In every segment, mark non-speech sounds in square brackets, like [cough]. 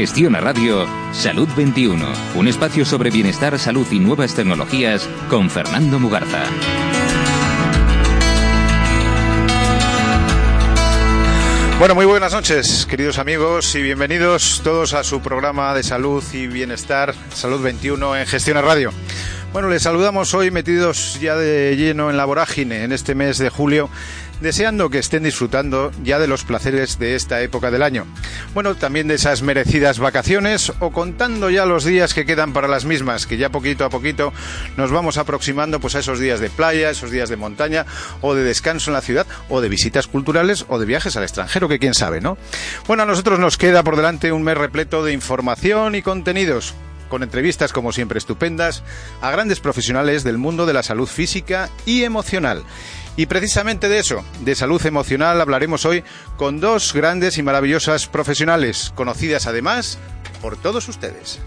Gestiona Radio Salud 21, un espacio sobre bienestar, salud y nuevas tecnologías con Fernando Mugarza. Bueno, muy buenas noches, queridos amigos, y bienvenidos todos a su programa de salud y bienestar, Salud 21 en Gestiona Radio. Bueno, les saludamos hoy metidos ya de lleno en la vorágine en este mes de julio deseando que estén disfrutando ya de los placeres de esta época del año. Bueno, también de esas merecidas vacaciones o contando ya los días que quedan para las mismas, que ya poquito a poquito nos vamos aproximando pues a esos días de playa, esos días de montaña o de descanso en la ciudad o de visitas culturales o de viajes al extranjero, que quién sabe, ¿no? Bueno, a nosotros nos queda por delante un mes repleto de información y contenidos con entrevistas como siempre estupendas a grandes profesionales del mundo de la salud física y emocional. Y precisamente de eso, de salud emocional, hablaremos hoy con dos grandes y maravillosas profesionales, conocidas además por todos ustedes.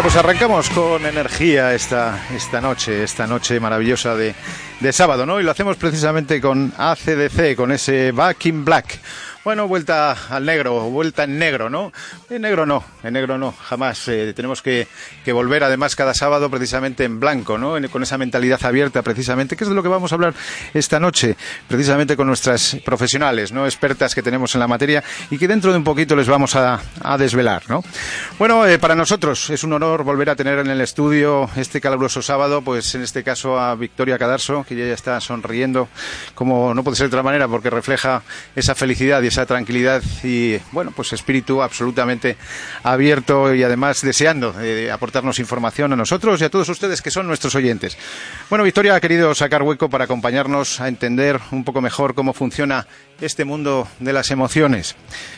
Pues arrancamos con energía esta, esta noche, esta noche maravillosa de, de sábado, ¿no? Y lo hacemos precisamente con ACDC, con ese Back in Black. Bueno, vuelta al negro, vuelta en negro, ¿no? En negro no, en negro no, jamás. Eh, tenemos que, que, volver además cada sábado precisamente en blanco, ¿no? con esa mentalidad abierta precisamente, que es de lo que vamos a hablar esta noche, precisamente con nuestras profesionales, ¿no? Expertas que tenemos en la materia y que dentro de un poquito les vamos a, a desvelar, ¿no? Bueno, eh, para nosotros es un honor volver a tener en el estudio este caluroso sábado, pues en este caso a Victoria Cadarso, que ya, está sonriendo, como no puede ser de otra manera, porque refleja esa felicidad y esa tranquilidad y, bueno, pues espíritu absolutamente abierto y además deseando eh, aportarnos información a nosotros y a todos ustedes que son nuestros oyentes. Bueno, Victoria ha querido sacar hueco para acompañarnos a entender un poco mejor cómo funciona este mundo de las emociones.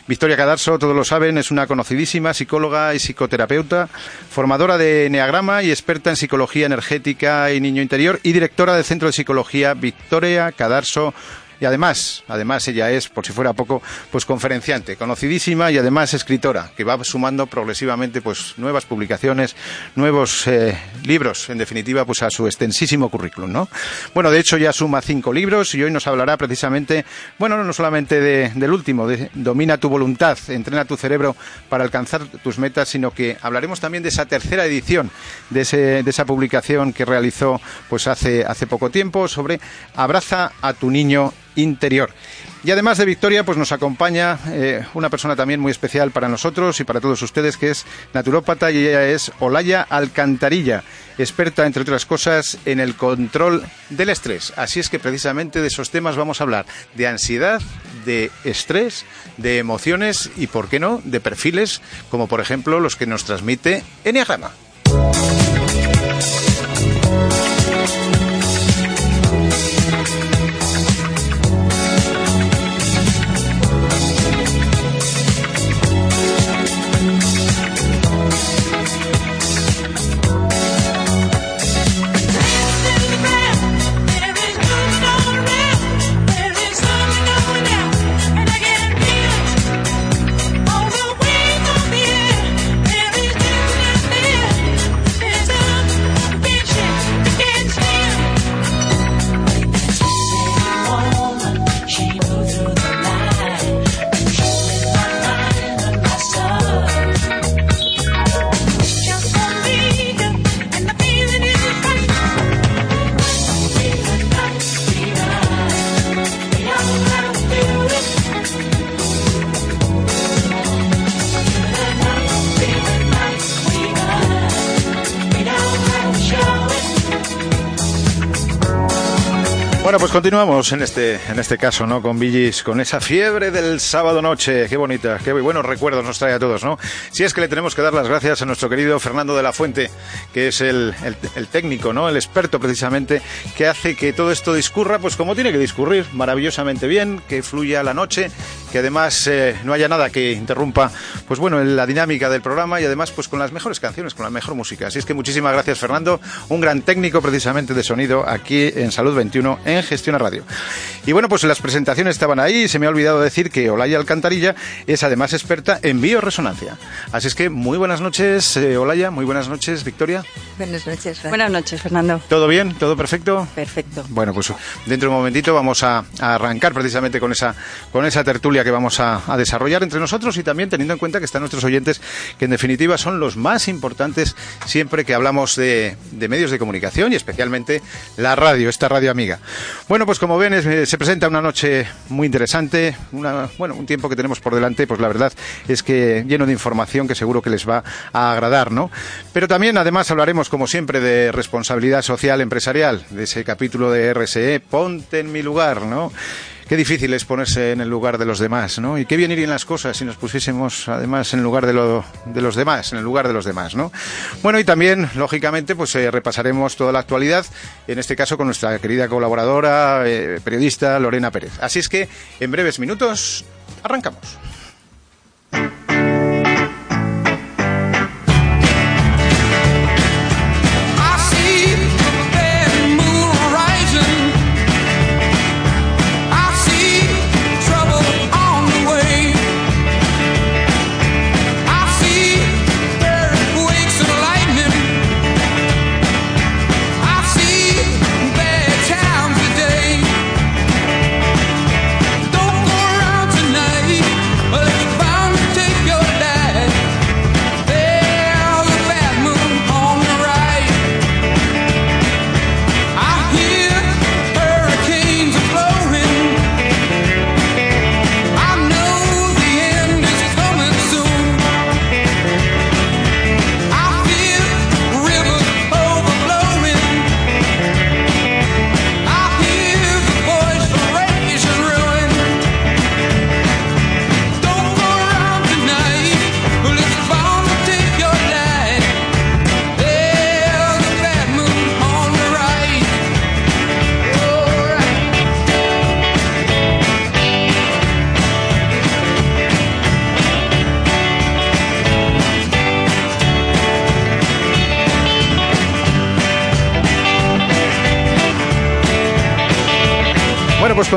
Victoria Cadarso, todos lo saben, es una conocidísima psicóloga y psicoterapeuta, formadora de Enneagrama y experta en psicología energética y niño interior y directora del Centro de Psicología Victoria Cadarso y además, además ella es, por si fuera poco, pues conferenciante, conocidísima y además escritora, que va sumando progresivamente pues nuevas publicaciones, nuevos eh, libros, en definitiva, pues a su extensísimo currículum, ¿no? Bueno, de hecho ya suma cinco libros y hoy nos hablará precisamente, bueno, no solamente del último, de Domina tu voluntad, entrena tu cerebro para alcanzar tus metas, sino que hablaremos también de esa tercera edición de, ese, de esa publicación que realizó pues hace, hace poco tiempo sobre Abraza a tu niño interior. Y además de Victoria, pues nos acompaña eh, una persona también muy especial para nosotros y para todos ustedes, que es naturópata y ella es Olaya Alcantarilla, experta, entre otras cosas, en el control del estrés. Así es que precisamente de esos temas vamos a hablar, de ansiedad, de estrés, de emociones y, ¿por qué no?, de perfiles, como por ejemplo los que nos transmite Enneagrama. Continuamos en este, en este caso, ¿no? Con Villis, con esa fiebre del sábado noche. Qué bonita, qué buenos recuerdos nos trae a todos, ¿no? Si es que le tenemos que dar las gracias a nuestro querido Fernando de la Fuente, que es el, el, técnico, ¿no? El experto precisamente, que hace que todo esto discurra, pues como tiene que discurrir, maravillosamente bien, que fluya la noche, que además eh, no haya nada que interrumpa, pues bueno, la dinámica del programa y además, pues con las mejores canciones, con la mejor música. Así es que muchísimas gracias, Fernando, un gran técnico precisamente de sonido aquí en Salud 21 en Gestión Radio. Y bueno, pues las presentaciones estaban ahí y se me ha olvidado decir que Olaya Alcantarilla es además experta en bioresonancia. Así es que muy buenas noches, eh, Olaya, muy buenas noches, Victoria. Buenas noches. Buenas noches, Fernando. ¿Todo bien? ¿Todo perfecto? Perfecto. Bueno, pues dentro de un momentito vamos a, arrancar precisamente con esa, con esa tertulia que vamos a, desarrollar entre nosotros y también teniendo en cuenta que están nuestros oyentes, que en definitiva son los más importantes siempre que hablamos de, de medios de comunicación y especialmente la radio, esta radio amiga. Bueno, pues como ven, se presenta una noche muy interesante, una, bueno, un tiempo que tenemos por delante, pues la verdad es que lleno de información que seguro que les va a agradar, ¿no? Pero también, además, hablaremos, como siempre, de responsabilidad social empresarial, de ese capítulo de RSE, ponte en mi lugar, ¿no? Qué difícil es ponerse en el lugar de los demás, ¿no? Y qué bien irían las cosas si nos pusiésemos además en el lugar de, lo, de los demás, en el lugar de los demás, ¿no? Bueno, y también, lógicamente, pues eh, repasaremos toda la actualidad, en este caso con nuestra querida colaboradora, eh, periodista Lorena Pérez. Así es que, en breves minutos, arrancamos.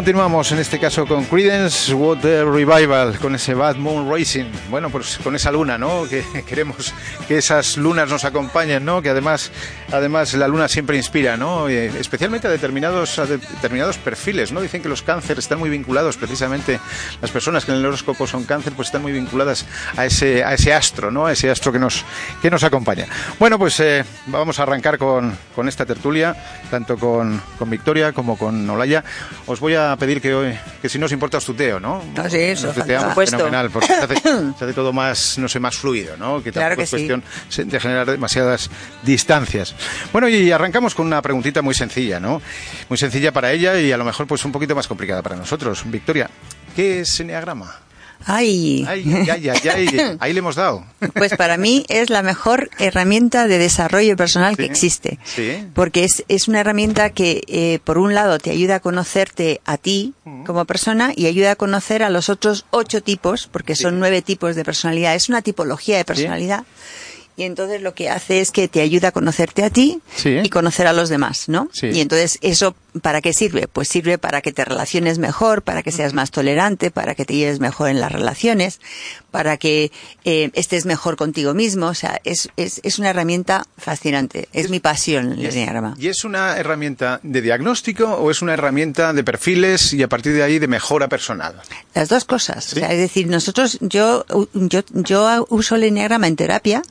Continuamos en este caso con Credence Water Revival, con ese Bad Moon Racing. Bueno, pues con esa luna, ¿no? [laughs] Que queremos que esas lunas nos acompañen, ¿no? Que además, además la luna siempre inspira, ¿no? Eh, especialmente a determinados, determinados perfiles, ¿no? Dicen que los cánceres están muy vinculados, precisamente las personas que en el horóscopo son cáncer, pues están muy vinculadas a ese, a ese astro, ¿no? A ese astro que nos, que nos acompaña. Bueno, pues eh, vamos a arrancar con, con esta tertulia, tanto con, con Victoria como con Olaya. Os voy a pedir que, que si nos importa os tuteo, ¿no? Ah, sí, eso, por fenomenal, porque [coughs] se hace, todo más, no sé, más fluido, ¿no? Que claro que es cuestión de generar demasiadas distancias. Bueno, y arrancamos con una preguntita muy sencilla, ¿no? Muy sencilla para ella y a lo mejor pues un poquito más complicada para nosotros. Victoria, ¿qué es Enneagrama? Ay. Ay, ay, ay, [laughs] ahí le hemos dado. Pues para mí es la mejor herramienta de desarrollo personal que existe. Sí. Porque es, es una herramienta que, eh, por un lado, te ayuda a conocerte a ti como persona y ayuda a conocer a los otros ocho tipos, porque son nueve tipos de personalidad. Es una tipología de personalidad y entonces lo que hace es que te ayuda a conocerte a ti y conocer a los demás, ¿no? Y entonces eso ¿para qué sirve? Pues sirve para que te relaciones mejor, para que seas más tolerante, para que te lleves mejor en las relaciones, para que eh, estés mejor contigo mismo. O sea, es, es, es una herramienta fascinante. Es, mi pasión el diagrama. ¿Y es una herramienta de diagnóstico o es una herramienta de perfiles y a partir de ahí de mejora personal? Las dos cosas. O sea, es decir, nosotros, yo, yo, yo uso el enneagrama en terapia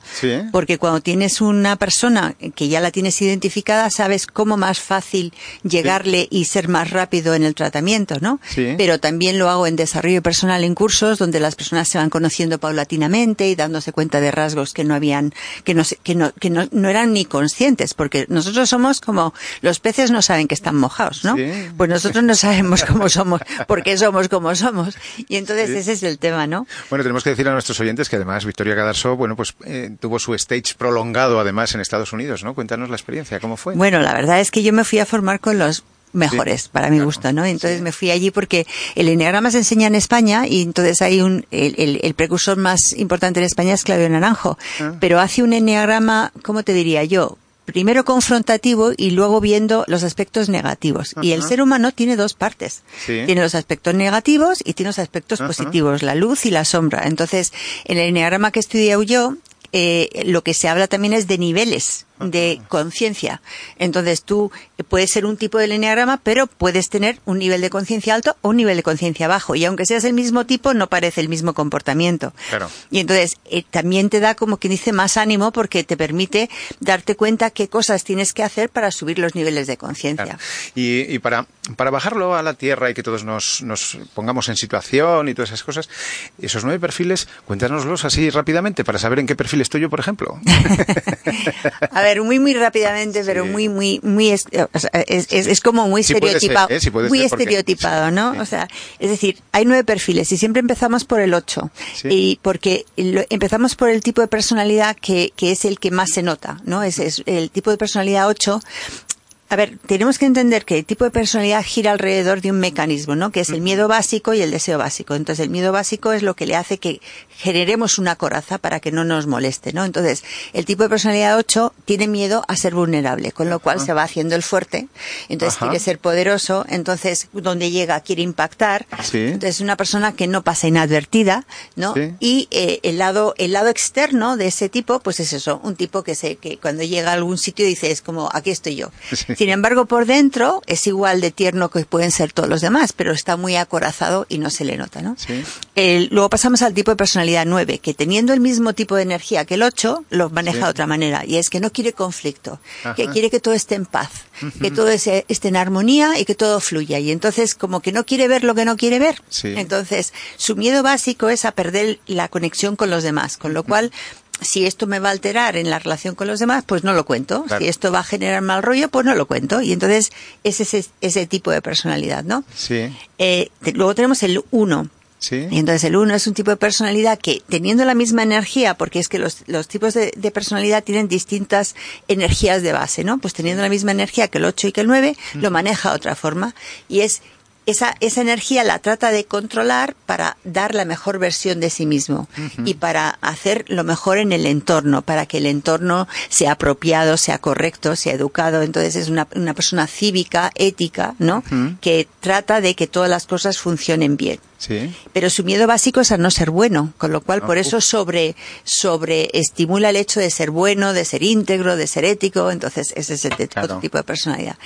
porque cuando tienes una persona que ya la tienes identificada, sabes cómo más fácil llegar y ser más rápido en el tratamiento, ¿no? Sí. Pero también lo hago en desarrollo personal en cursos donde las personas se van conociendo paulatinamente y dándose cuenta de rasgos que no habían, que no, que no, que no, no eran ni conscientes, porque nosotros somos como, los peces no saben que están mojados, ¿no? Sí. Pues nosotros no sabemos cómo somos, por qué somos como somos. Y entonces ese es el tema, ¿no? Bueno, tenemos que decir a nuestros oyentes que además Victoria Cadarso, bueno, pues eh, tuvo su stage prolongado además en Estados Unidos, ¿no? Cuéntanos la experiencia, ¿cómo fue? Bueno, la verdad es que yo me fui a formar con los mejores, Sí, para mi claro, gusto, ¿no? Entonces sí. me fui allí porque el enneagrama se enseña en España y entonces hay un, el, el- el precursor más importante en España es Claudio Naranjo, Ah. pero hace un enneagrama, ¿cómo te diría yo? Primero confrontativo y luego viendo los aspectos negativos. Y el ser humano tiene dos partes. Sí. Tiene los aspectos negativos y tiene los aspectos positivos, la luz y la sombra. Entonces, en el enneagrama que he estudiado yo, eh, lo que se habla también es de niveles de conciencia. Entonces tú puedes ser un tipo de enneagrama, pero puedes tener un nivel de conciencia alto o un nivel de conciencia bajo. Y aunque seas el mismo tipo, no parece el mismo comportamiento. Claro. Y entonces eh, también te da como quien dice más ánimo porque te permite darte cuenta qué cosas tienes que hacer para subir los niveles de conciencia. Claro. Y, y para, para bajarlo a la tierra y que todos nos, nos pongamos en situación y todas esas cosas, esos nueve perfiles, cuéntanoslos así rápidamente para saber en qué perfil estoy yo, por ejemplo. [laughs] [laughs] A ver, muy, muy rápidamente, pero Sí. muy, muy, muy, es, es, es- es como muy Sí puede ser, estereotipado. ¿eh? Sí muy ser, estereotipado, ¿no? O sea, es decir, hay nueve perfiles y siempre empezamos por el ocho. Sí. Y porque lo- empezamos por el tipo de personalidad que, que es el que más se nota, ¿no? Es, es el tipo de personalidad ocho. A ver, tenemos que entender que el tipo de personalidad gira alrededor de un mecanismo, ¿no? Que es el miedo básico y el deseo básico. Entonces, el miedo básico es lo que le hace que generemos una coraza para que no nos moleste, ¿no? Entonces, el tipo de personalidad 8 tiene miedo a ser vulnerable, con lo cual se va haciendo el fuerte. Entonces, Ajá. quiere ser poderoso. Entonces, donde llega quiere impactar. Sí. Entonces, es una persona que no pasa inadvertida, ¿no? Sí. Y eh, el lado el lado externo de ese tipo, pues es eso, un tipo que se que cuando llega a algún sitio dice es como aquí estoy yo. Sí. Sin embargo, por dentro es igual de tierno que pueden ser todos los demás, pero está muy acorazado y no se le nota, ¿no? Sí. El- luego pasamos al tipo de personalidad 9, que teniendo el mismo tipo de energía que el 8, lo maneja Sí. de otra manera. Y es que no quiere conflicto, Ajá. que quiere que todo esté en paz, que todo esté en armonía y que todo fluya. Y entonces, como que no quiere ver lo que no quiere ver. Sí. Entonces, su miedo básico es a perder la conexión con los demás, con lo cual si esto me va a alterar en la relación con los demás, pues no lo cuento. Claro. Si esto va a generar mal rollo, pues no lo cuento. Y entonces es ese, ese tipo de personalidad, ¿no? Sí, Eh, te- luego tenemos el 1. sí. Y entonces el 1 es un tipo de personalidad que, teniendo la misma energía, porque es que los, los tipos de, de personalidad tienen distintas energías de base, ¿no? Pues teniendo la misma energía que el 8 y que el 9, lo maneja de otra forma. Y es esa, esa energía la trata de controlar para dar la mejor versión de sí mismo y para hacer lo mejor en el entorno, para que el entorno sea apropiado, sea correcto, sea educado. Entonces es una, una persona cívica, ética, ¿no? Que trata de que todas las cosas funcionen bien. Sí. Pero su miedo básico es a no ser bueno, con lo cual Ah, por eso sobre, sobre estimula el hecho de ser bueno, de ser íntegro, de ser ético, entonces ese es el Claro. otro tipo de personalidad.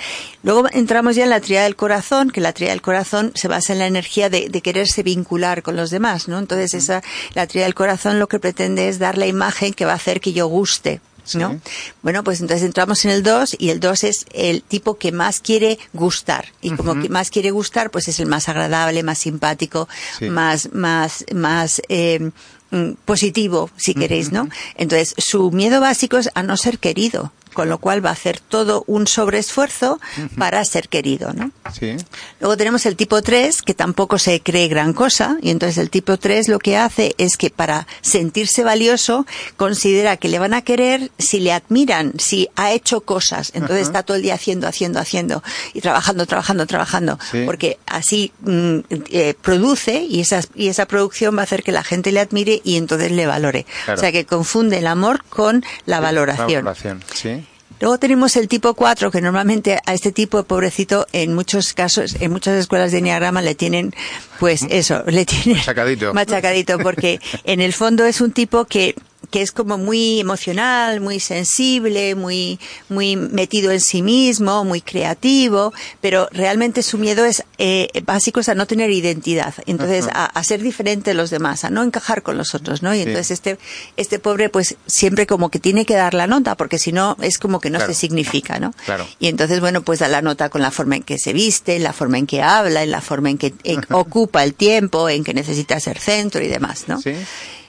Luego entramos ya en la tríada del corazón, que la tríada del corazón se basa en la energía de, de quererse vincular con los demás, ¿no? Entonces esa, la tríada del corazón lo que pretende es dar la imagen que va a hacer que yo guste. ¿No? Sí. Bueno, pues entonces entramos en el 2 y el 2 es el tipo que más quiere gustar. Y como que más quiere gustar, pues es el más agradable, más simpático, Sí. más, más, más eh, mm, positivo, si queréis, ¿no? Entonces, su miedo básico es a no ser querido, con lo cual va a hacer todo un sobreesfuerzo para ser querido, ¿no? Sí. Luego tenemos el tipo 3, que tampoco se cree gran cosa, y entonces el tipo 3 lo que hace es que para sentirse valioso considera que le van a querer si le admiran, si ha hecho cosas. Entonces está todo el día haciendo, haciendo, haciendo, y trabajando, trabajando, trabajando, Sí. porque así mm, eh, produce y esa, y esa producción va a hacer que la gente le admire y entonces le valore. Claro. O sea que confunde el amor con la valoración. Valoración, sí. Luego tenemos el tipo 4, que normalmente a este tipo de pobrecito, en muchos casos, en muchas escuelas de Enneagrama le tienen, pues eso, le tienen Machacadito. machacadito, porque en el fondo es un tipo que que es como muy emocional, muy sensible, muy, muy metido en sí mismo, muy creativo, pero realmente su miedo es eh, básico es a no tener identidad, entonces a, ser diferente de los demás, a no encajar con los otros, ¿no? Y entonces este, este pobre pues siempre como que tiene que dar la nota, porque si no es como que no se significa, ¿no? Claro. Y entonces, bueno, pues da la nota con la forma en que se viste, en la forma en que habla, en la forma en que ocupa el tiempo, en que necesita ser centro y demás, ¿no? Sí.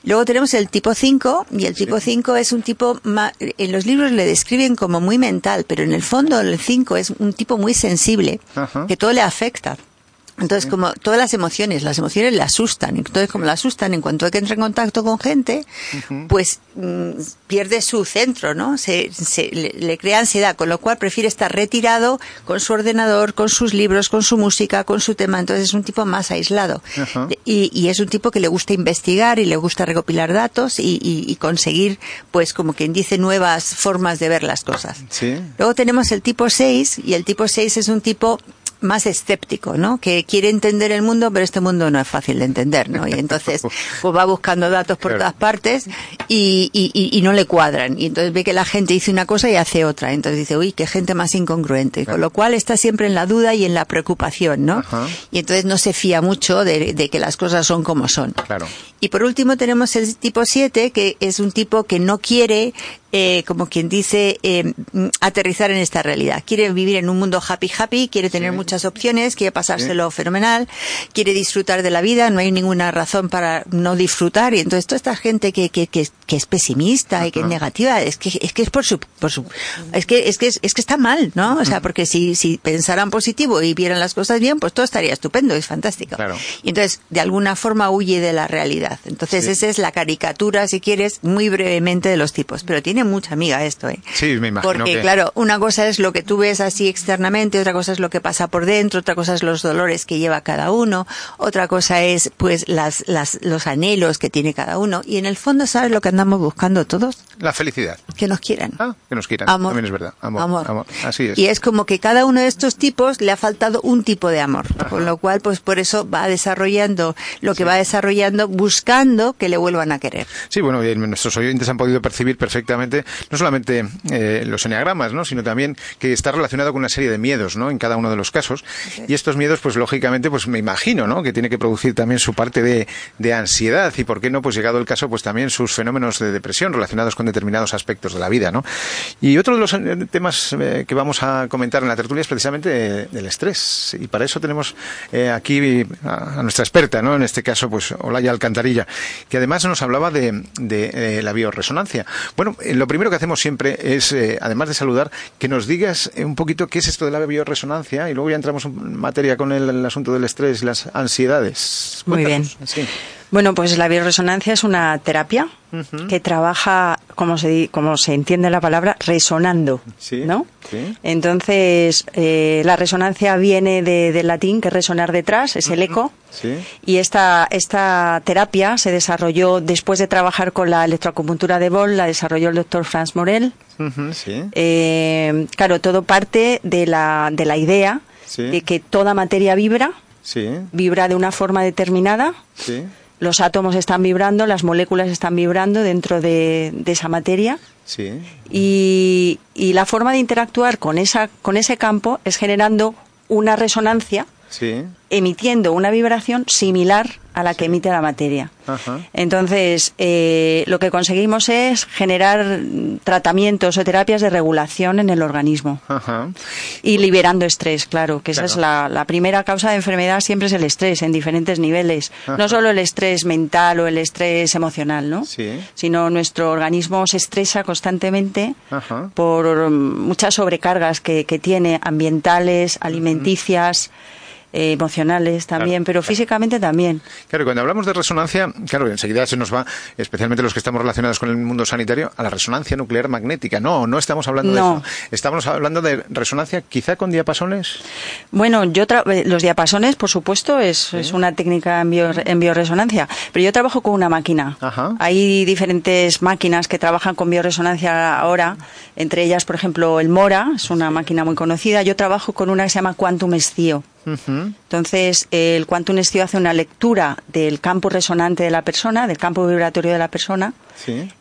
Luego tenemos el tipo 5 y el tipo 5 es un tipo, en los libros le describen como muy mental, pero en el fondo el 5 es un tipo muy sensible, que todo le afecta. Entonces, como todas las emociones, las emociones le asustan. Entonces, como le asustan, en cuanto hay que entrar en contacto con gente, pues mm, pierde su centro, ¿no? Se, le, crea ansiedad, con lo cual prefiere estar retirado con su ordenador, con sus libros, con su música, con su tema. Entonces, es un tipo más aislado. y, y, es un tipo que le gusta investigar y le gusta recopilar datos y, y, conseguir, pues, como quien dice, nuevas formas de ver las cosas. ¿Sí? Luego tenemos el tipo 6 y el tipo 6 es un tipo más escéptico, ¿no? Que quiere entender el mundo, pero este mundo no es fácil de entender, ¿no? Y entonces [laughs] pues va buscando datos por todas partes y, y, no le cuadran. Y entonces ve que la gente dice una cosa y hace otra. Entonces dice, uy, qué gente más incongruente. Con lo cual está siempre en la duda y en la preocupación, ¿no? Y entonces no se fía mucho de, de, que las cosas son como son. Claro. Y por último tenemos el tipo 7, que es un tipo que no quiere eh, como quien dice, eh, aterrizar en esta realidad. Quiere vivir en un mundo happy happy, quiere tener muchas opciones, quiere pasárselo fenomenal, quiere disfrutar de la vida, no hay ninguna razón para no disfrutar. Y entonces toda esta gente que, que, que, que es pesimista y que es negativa, es que, es que es por su, por su, es que, es que, es, que está mal, ¿no? O sea, porque si, si pensaran positivo y vieran las cosas bien, pues todo estaría estupendo, es fantástico. Claro. Y entonces, de alguna forma huye de la realidad. Entonces, esa es la caricatura, si quieres, muy brevemente de los tipos. Pero tiene mucha amiga esto, ¿eh? Sí, me imagino Porque, claro, una cosa es lo que tú ves así externamente, otra cosa es lo que pasa por dentro, otra cosa es los dolores que lleva cada uno, otra cosa es, pues, las, las, los anhelos que tiene cada uno. Y en el fondo, ¿sabes lo que andamos buscando todos? La felicidad. Que nos quieran. Ah, que nos quieran. Amor. También es verdad. Amor. Amor. Así es. Y es como que cada uno de estos tipos le ha faltado un tipo de amor. Con lo cual, pues por eso va desarrollando lo que va desarrollando buscando que le vuelvan a querer. Sí, bueno, nuestros oyentes han podido percibir perfectamente no solamente eh, los eneagramas, ¿no? sino también que está relacionado con una serie de miedos, ¿no? En cada uno de los casos. Y estos miedos, pues lógicamente, pues me imagino, ¿no? Que tiene que producir también su parte de, de ansiedad y, ¿por qué no? Pues llegado el caso, pues también sus fenómenos de depresión relacionados con determinados aspectos de la vida, ¿no? Y otro de los eh, temas eh, que vamos a comentar en la tertulia es precisamente el estrés. Y para eso tenemos aquí a, nuestra experta, ¿no? En este caso, pues Olaya Alcantarilla, que además nos hablaba de, de la bioresonancia. Bueno, lo primero que hacemos siempre es, eh, además de saludar, que nos digas eh, un poquito qué es esto de la bioresonancia y luego ya entramos en materia con el, asunto del estrés y las ansiedades. Muy bien. Bueno, pues la bioresonancia es una terapia que trabaja, como se, como se entiende la palabra, resonando, ¿no? Entonces, eh, la resonancia viene del latín, que es resonar detrás, es el eco. Y esta, esta terapia se desarrolló después de trabajar con la electroacupuntura de Boll, la desarrolló el doctor Franz Morel. Eh, claro, todo parte de la, de la idea de que toda materia vibra, vibra de una forma determinada los átomos están vibrando, las moléculas están vibrando dentro de, esa materia. Sí. Y, y, la forma de interactuar con, esa, con ese campo es generando una resonancia sí. emitiendo una vibración similar a la que emite la materia. Entonces, eh, lo que conseguimos es generar tratamientos o terapias de regulación en el organismo. Y liberando estrés, claro, que esa es la, primera causa de enfermedad, siempre es el estrés en diferentes niveles, no solo el estrés mental o el estrés emocional, ¿no? Sino nuestro organismo se estresa constantemente por muchas sobrecargas que, que tiene ambientales, alimenticias. Eh, emocionales también, pero físicamente también. Claro, cuando hablamos de resonancia, claro, enseguida se nos va, especialmente los que estamos relacionados con el mundo sanitario, a la resonancia nuclear magnética. No, no estamos hablando de eso. Estamos hablando de resonancia quizá con diapasones. Bueno, yo eh, los diapasones, por supuesto, es, es una técnica en, bio, en bioresonancia, pero yo trabajo con una máquina. Hay diferentes máquinas que trabajan con bioresonancia ahora, entre ellas, por ejemplo, el Mora, es una máquina muy conocida. Yo trabajo con una que se llama Quantum Entonces, el Quantum Estio hace una lectura del campo resonante de la persona, del campo vibratorio de la persona.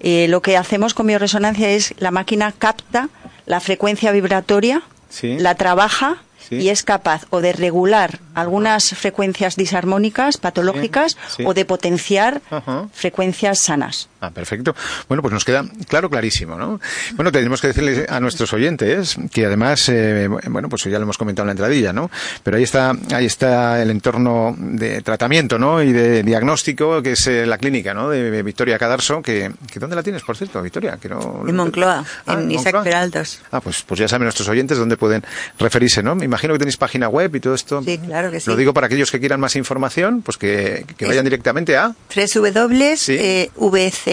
Eh, lo que hacemos con bioresonancia es la máquina capta la frecuencia vibratoria, la trabaja y es capaz o de regular algunas frecuencias disarmónicas, patológicas, o de potenciar frecuencias sanas. Ah, perfecto. Bueno, pues nos queda claro, clarísimo, ¿no? Bueno, tenemos que decirles a nuestros oyentes que además, eh, bueno, pues ya lo hemos comentado en la entradilla, ¿no? Pero ahí está, ahí está el entorno de tratamiento, ¿no? Y de diagnóstico, que es eh, la clínica, ¿no? De Victoria Cadarso, que, ¿dónde la tienes, por cierto, Victoria? Que no, en Moncloa, ah, en Isaac Peraltos. Ah, pues, pues ya saben nuestros oyentes dónde pueden referirse, ¿no? Me imagino que tenéis página web y todo esto. Sí, claro que sí. Lo digo para aquellos que quieran más información, pues que, vayan directamente a... www.vc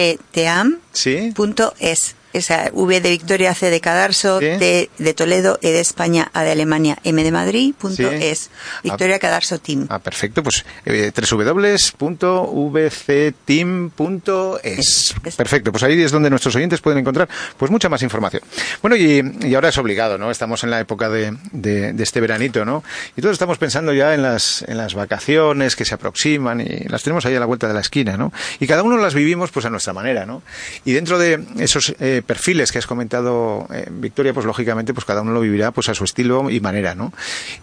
team.es esa V de Victoria, C de Cadarso, T de Toledo, E de España, A de Alemania, M de Madrid, punto es. Victoria Cadarso Team. Ah, perfecto, pues eh, www.vcteam.es. Perfecto, pues ahí es donde nuestros oyentes pueden encontrar pues mucha más información. Bueno, y, ahora es obligado, ¿no? Estamos en la época de, de, este veranito, ¿no? Y todos estamos pensando ya en las, en las vacaciones que se aproximan y las tenemos ahí a la vuelta de la esquina, ¿no? Y cada uno las vivimos pues a nuestra manera, ¿no? Y dentro de esos eh, perfiles que has comentado, eh, Victoria, pues lógicamente pues cada uno lo vivirá pues a su estilo y manera, ¿no?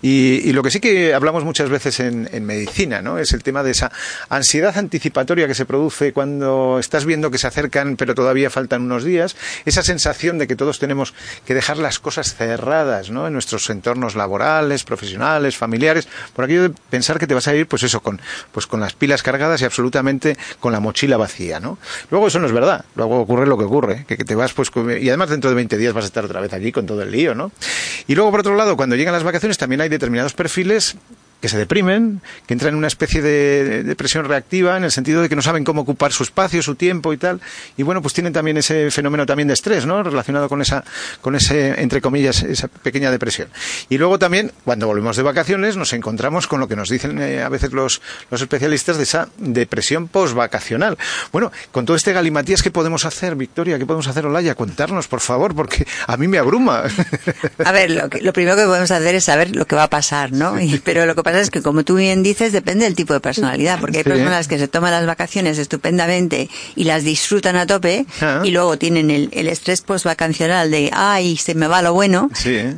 Y, lo que sí que hablamos muchas veces en, medicina, ¿no? Es el tema de esa ansiedad anticipatoria que se produce cuando estás viendo que se acercan pero todavía faltan unos días, esa sensación de que todos tenemos que dejar las cosas cerradas, ¿no? En nuestros entornos laborales, profesionales, familiares, por aquello de pensar que te vas a ir, pues eso, con, pues con las pilas cargadas y absolutamente con la mochila vacía, ¿no? Luego eso no es verdad, luego ocurre lo que ocurre, que, que te vas pues, y además dentro de 20 días vas a estar otra vez allí con todo el lío, ¿no? Y luego, por otro lado, cuando llegan las vacaciones también hay determinados perfiles que se deprimen, que entran en una especie de depresión reactiva en el sentido de que no saben cómo ocupar su espacio, su tiempo y tal. Y bueno, pues tienen también ese fenómeno también de estrés, ¿no? Relacionado con esa, con ese, entre comillas, esa pequeña depresión. Y luego también, cuando volvemos de vacaciones, nos encontramos con lo que nos dicen eh, a veces los, los especialistas de esa depresión postvacacional. Bueno, con todo este galimatías, ¿qué podemos hacer, Victoria? ¿Qué podemos hacer, Olaya? Contarnos, por favor, porque a mí me abruma. A ver, lo, lo primero que podemos hacer es saber lo que va a pasar, ¿no? [laughs] pero lo que pasa es que, como tú bien dices, depende del tipo de personalidad, porque hay personas que se toman las vacaciones estupendamente y las disfrutan a tope, ah. y luego tienen el, el estrés postvacacional de, ay, se me va lo bueno,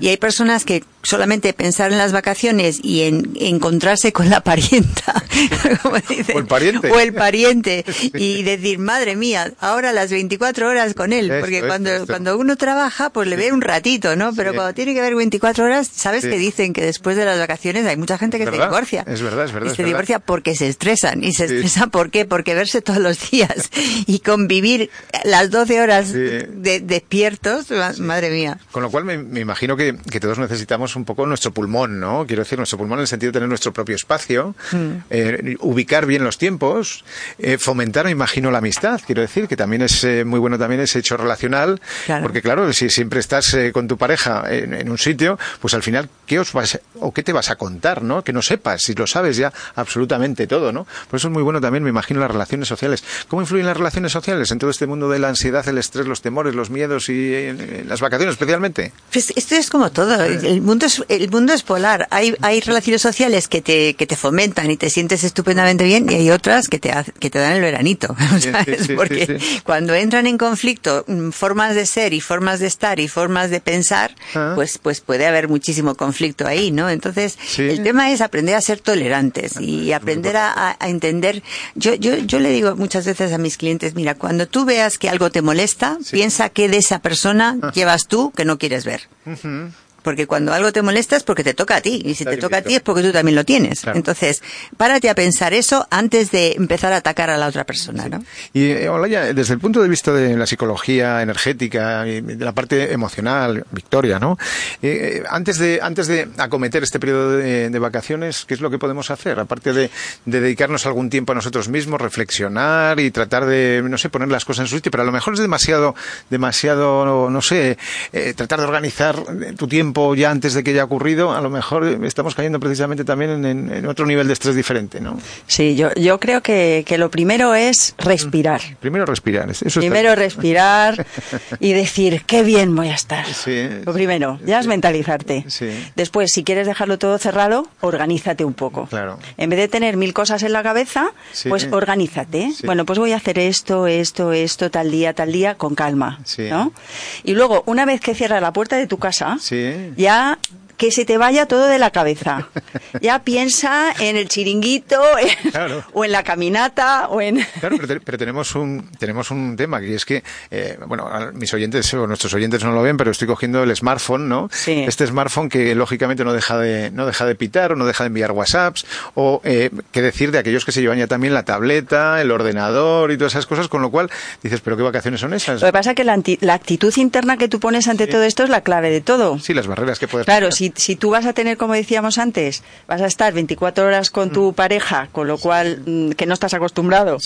y hay personas que solamente pensar en las vacaciones y en encontrarse con la parienta, [laughs] como o el pariente, o el pariente [laughs] y decir, madre mía, ahora las 24 horas con él, porque cuando, cuando uno trabaja, pues le ve un ratito, ¿no? Pero cuando tiene que ver 24 horas, ¿sabes que dicen que después de las vacaciones hay mucha gente que se divorcia? Es verdad, es verdad. Y se divorcia porque se estresan. ¿Y se estresan por qué? Porque verse todos los días y convivir las 12 horas de, despiertos, madre mía. Con lo cual me, me imagino que, que todos necesitamos un poco nuestro pulmón, ¿no? Quiero decir, nuestro pulmón en el sentido de tener nuestro propio espacio, mm. eh, ubicar bien los tiempos, eh, fomentar, me imagino, la amistad. Quiero decir que también es eh, muy bueno también ese hecho relacional, porque claro, si siempre estás con tu pareja en, un sitio, pues al final, ¿qué os vas, o qué te vas a contar, ¿no? Que no sepas, si lo sabes ya absolutamente todo, ¿no? Por eso es muy bueno también, me imagino, las relaciones sociales. ¿Cómo influyen las relaciones sociales en todo este mundo de la ansiedad, el estrés, los temores, los miedos y las vacaciones especialmente? Pues esto es como todo. El mundo es, el mundo es polar. Hay, hay relaciones sociales que te, que te fomentan y te sientes estupendamente bien y hay otras que te, que te dan el veranito. [laughs] Porque cuando entran en conflicto mm, formas de ser y formas de estar y formas de pensar, ah. pues, pues puede haber muchísimo conflicto ahí, ¿no? Entonces, el tema es aprender a ser tolerantes y aprender a, a, entender. Yo, yo, yo le digo muchas veces a mis clientes, mira, cuando tú veas que algo te molesta, piensa que de esa persona ah. llevas tú que no quieres ver. Porque cuando algo te molesta es porque te toca a ti. Y si te toca a ti es porque tú también lo tienes. Entonces, párate a pensar eso antes de empezar a atacar a la otra persona, ¿no? Y, eh, Olaya, desde el punto de vista de la psicología energética y de la parte emocional, Victoria, ¿no? Eh, antes, de, antes de acometer este periodo de, vacaciones, ¿qué es lo que podemos hacer? Aparte de, dedicarnos algún tiempo a nosotros mismos, reflexionar y tratar de, no sé, poner las cosas en su sitio, pero a lo mejor es demasiado, demasiado, no, sé, eh, tratar de organizar tu tiempo tiempo ya antes de que haya ocurrido, a lo mejor estamos cayendo precisamente también en, otro nivel de estrés diferente, ¿no? Sí, yo, yo creo que, que lo primero es respirar. Primero respirar. Eso primero respirar [laughs] y decir, qué bien voy a estar. Sí, lo primero, ya es mentalizarte. Sí. Después, si quieres dejarlo todo cerrado, organízate un poco. Claro. En vez de tener mil cosas en la cabeza, pues organízate. Bueno, pues voy a hacer esto, esto, esto, tal día, tal día, con calma. ¿no? Y luego, una vez que cierras la puerta de tu casa, ya que se te vaya todo de la cabeza. [laughs] Ya piensa en el chiringuito o en la caminata o en... Claro, pero, tenemos, un, tenemos un tema que es que, eh, bueno, mis oyentes o nuestros oyentes no lo ven, pero estoy cogiendo el smartphone, ¿no? Sí. Este smartphone que lógicamente no deja de, no deja de pitar o no deja de enviar WhatsApps o eh, qué decir de aquellos que se llevan ya también la tableta, el ordenador y todas esas cosas, con lo cual dices, pero ¿qué vacaciones son esas? Lo que pasa es que la, actitud interna que tú pones ante todo esto es la clave de todo. Sí, las barreras que puedes Claro, si si, tú vas a tener, como decíamos antes, vas a estar 24 horas con tu mm. pareja, con lo cual mm, que no estás acostumbrado,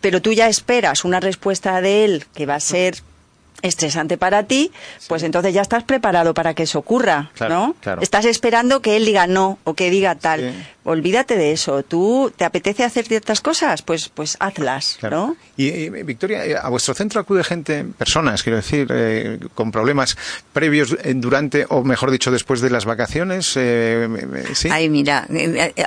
pero tú ya esperas una respuesta de él que va a ser estresante para ti, pues entonces ya estás preparado para que eso ocurra, ¿no? Estás esperando que él diga no o que diga tal olvídate de eso. ¿Tú te apetece hacer ciertas cosas? Pues, pues hazlas, ¿no? Y, Victoria, eh, a vuestro centro acude gente, personas, quiero decir, eh, con problemas previos, eh, durante o mejor dicho después de las vacaciones. ¿sí? Ay, mira,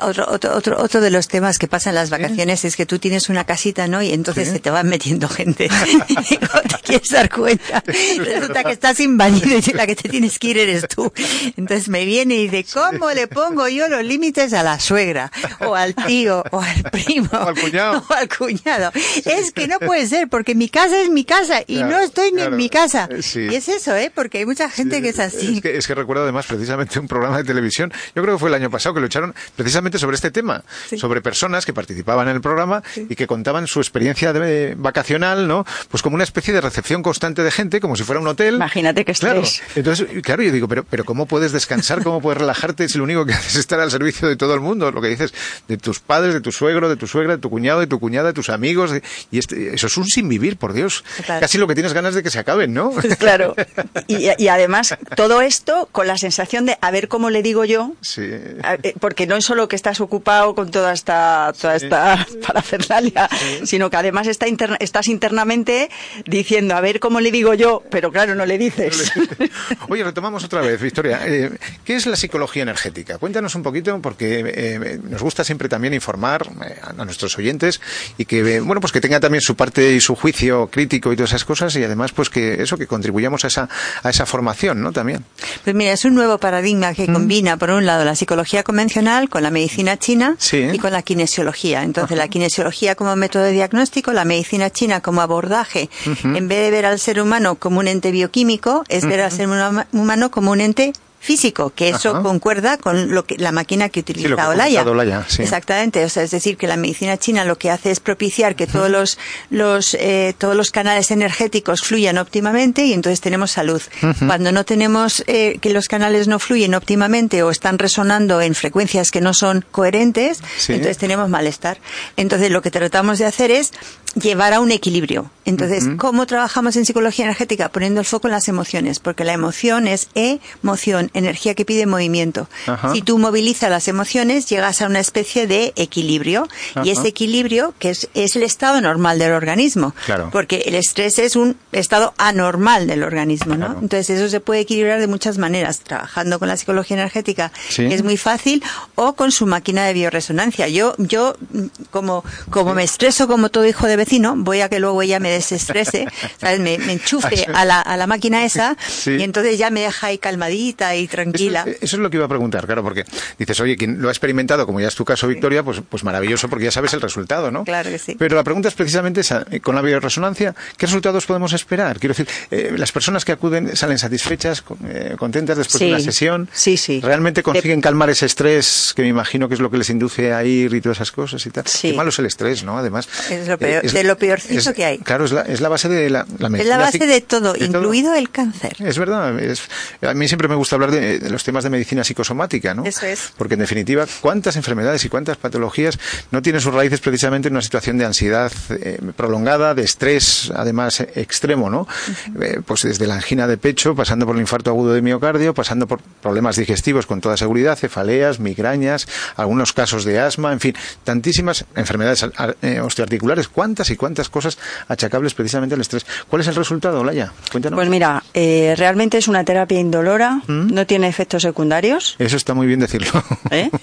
otro, otro, otro, otro de los temas que pasa en las vacaciones es que tú tienes una casita, ¿no? Y entonces se te van metiendo gente. y [laughs] [laughs] no te quieres dar cuenta. [laughs] [laughs] Resulta que estás invadido y la que te tienes que ir eres tú. Entonces me viene y dice, ¿cómo le pongo yo los límites a las suegra, o al tío, o al [laughs] primo, o al cuñado. O al cuñado. Es que no puede ser, porque mi casa es mi casa y no estoy ni en mi casa. Eh, y es eso, ¿eh? Porque hay mucha gente que es así. Es que, recuerdo además precisamente un programa de televisión, yo creo que fue el año pasado, que lo echaron precisamente sobre este tema, sobre personas que participaban en el programa y que contaban su experiencia de, vacacional, ¿no? Pues como una especie de recepción constante de gente, como si fuera un hotel. Imagínate que claro. Entonces, claro, yo digo, pero, pero ¿cómo puedes descansar? ¿Cómo puedes relajarte si lo único que haces es estar al servicio de todo el mundo? lo que dices de tus padres, de tu suegro, de tu suegra, de tu cuñado, de tu cuñada, de tus amigos. y este, eso es un sin vivir, por Dios. Casi lo que tienes ganas de que se acaben, ¿no? [laughs] Claro. Y, además, todo esto con la sensación de a ver cómo le digo yo. Sí. Eh, porque no es solo que estás ocupado con toda esta, toda esta [laughs] parafernalia, sino que además está estás internamente diciendo a ver cómo le digo yo, pero claro, no le dices. Oye, retomamos otra vez, Victoria. Eh, ¿Qué es la psicología energética? Cuéntanos un poquito, porque eh, nos gusta siempre también informar eh, a nuestros oyentes y que, bueno, pues que tenga también su parte y su juicio crítico y todas esas cosas y además, pues que eso, que contribuyamos a esa, a esa formación, ¿no? También. Pues mira, es un nuevo paradigma que mm. combina, por un lado, la psicología convencional con la medicina china y con la kinesiología. Entonces, la kinesiología como método de diagnóstico, la medicina china como abordaje, en vez de ver al ser humano como un ente bioquímico, es ver al ser humano como un ente físico, que eso concuerda con lo que la máquina que utiliza Olaya. Exactamente, o sea, es decir, que la medicina china lo que hace es propiciar que todos los, los eh, todos los canales energéticos fluyan óptimamente y entonces tenemos salud. Cuando no tenemos eh, que los canales no fluyen óptimamente o están resonando en frecuencias que no son coherentes, entonces tenemos malestar. Entonces lo que tratamos de hacer es llevar a un equilibrio. Entonces, ¿cómo trabajamos en psicología energética? Poniendo el foco en las emociones, porque la emoción es emoción, energía que pide movimiento. Si tú movilizas las emociones, llegas a una especie de equilibrio. Y ese equilibrio, que es, es, el estado normal del organismo. Porque el estrés es un estado anormal del organismo, ¿no? Entonces, eso se puede equilibrar de muchas maneras. Trabajando con la psicología energética, que es muy fácil, o con su máquina de bioresonancia. Yo, yo como, como me estreso como todo hijo de vecino, voy a que luego ella me desestrese, [laughs] ¿sabes? Me, enchufe a la, a la máquina esa y entonces ya me deja ahí calmadita y tranquila. Eso, es lo que iba a preguntar, claro, porque dices, oye, quien lo ha experimentado, como ya es tu caso, Victoria, pues, pues maravilloso porque ya sabes el resultado, ¿no? Claro que sí. Pero la pregunta es precisamente esa, eh, con la bioresonancia, ¿qué resultados podemos esperar? Quiero decir, eh, las personas que acuden salen satisfechas, eh, contentas después de la sesión. Sí, sí. ¿Realmente consiguen calmar ese estrés que me imagino que es lo que les induce a ir y todas esas cosas y tal? Sí. Qué malo es el estrés, ¿no? Además. Es lo peor de lo peorcito que hay. Claro, es la, es la base de la, la Es la base de todo, incluido el cáncer. Es verdad. a mí siempre me gusta hablar de, los temas de medicina psicosomática, ¿no? Eso es. Porque en definitiva, ¿cuántas enfermedades y cuántas patologías no tienen sus raíces precisamente en una situación de ansiedad eh, prolongada, de estrés, además extremo, ¿no? Eh, pues desde la angina de pecho, pasando por el infarto agudo de miocardio, pasando por problemas digestivos con toda seguridad, cefaleas, migrañas, algunos casos de asma, en fin, tantísimas enfermedades eh, osteoarticulares, cuántas y cuántas cosas achacables precisamente al estrés. ¿Cuál es el resultado, Olaya? Cuéntanos. Pues mira, realmente es una terapia indolora, ¿Mm? no tiene efectos secundarios. Eso está muy bien decirlo. ¿Eh? [laughs]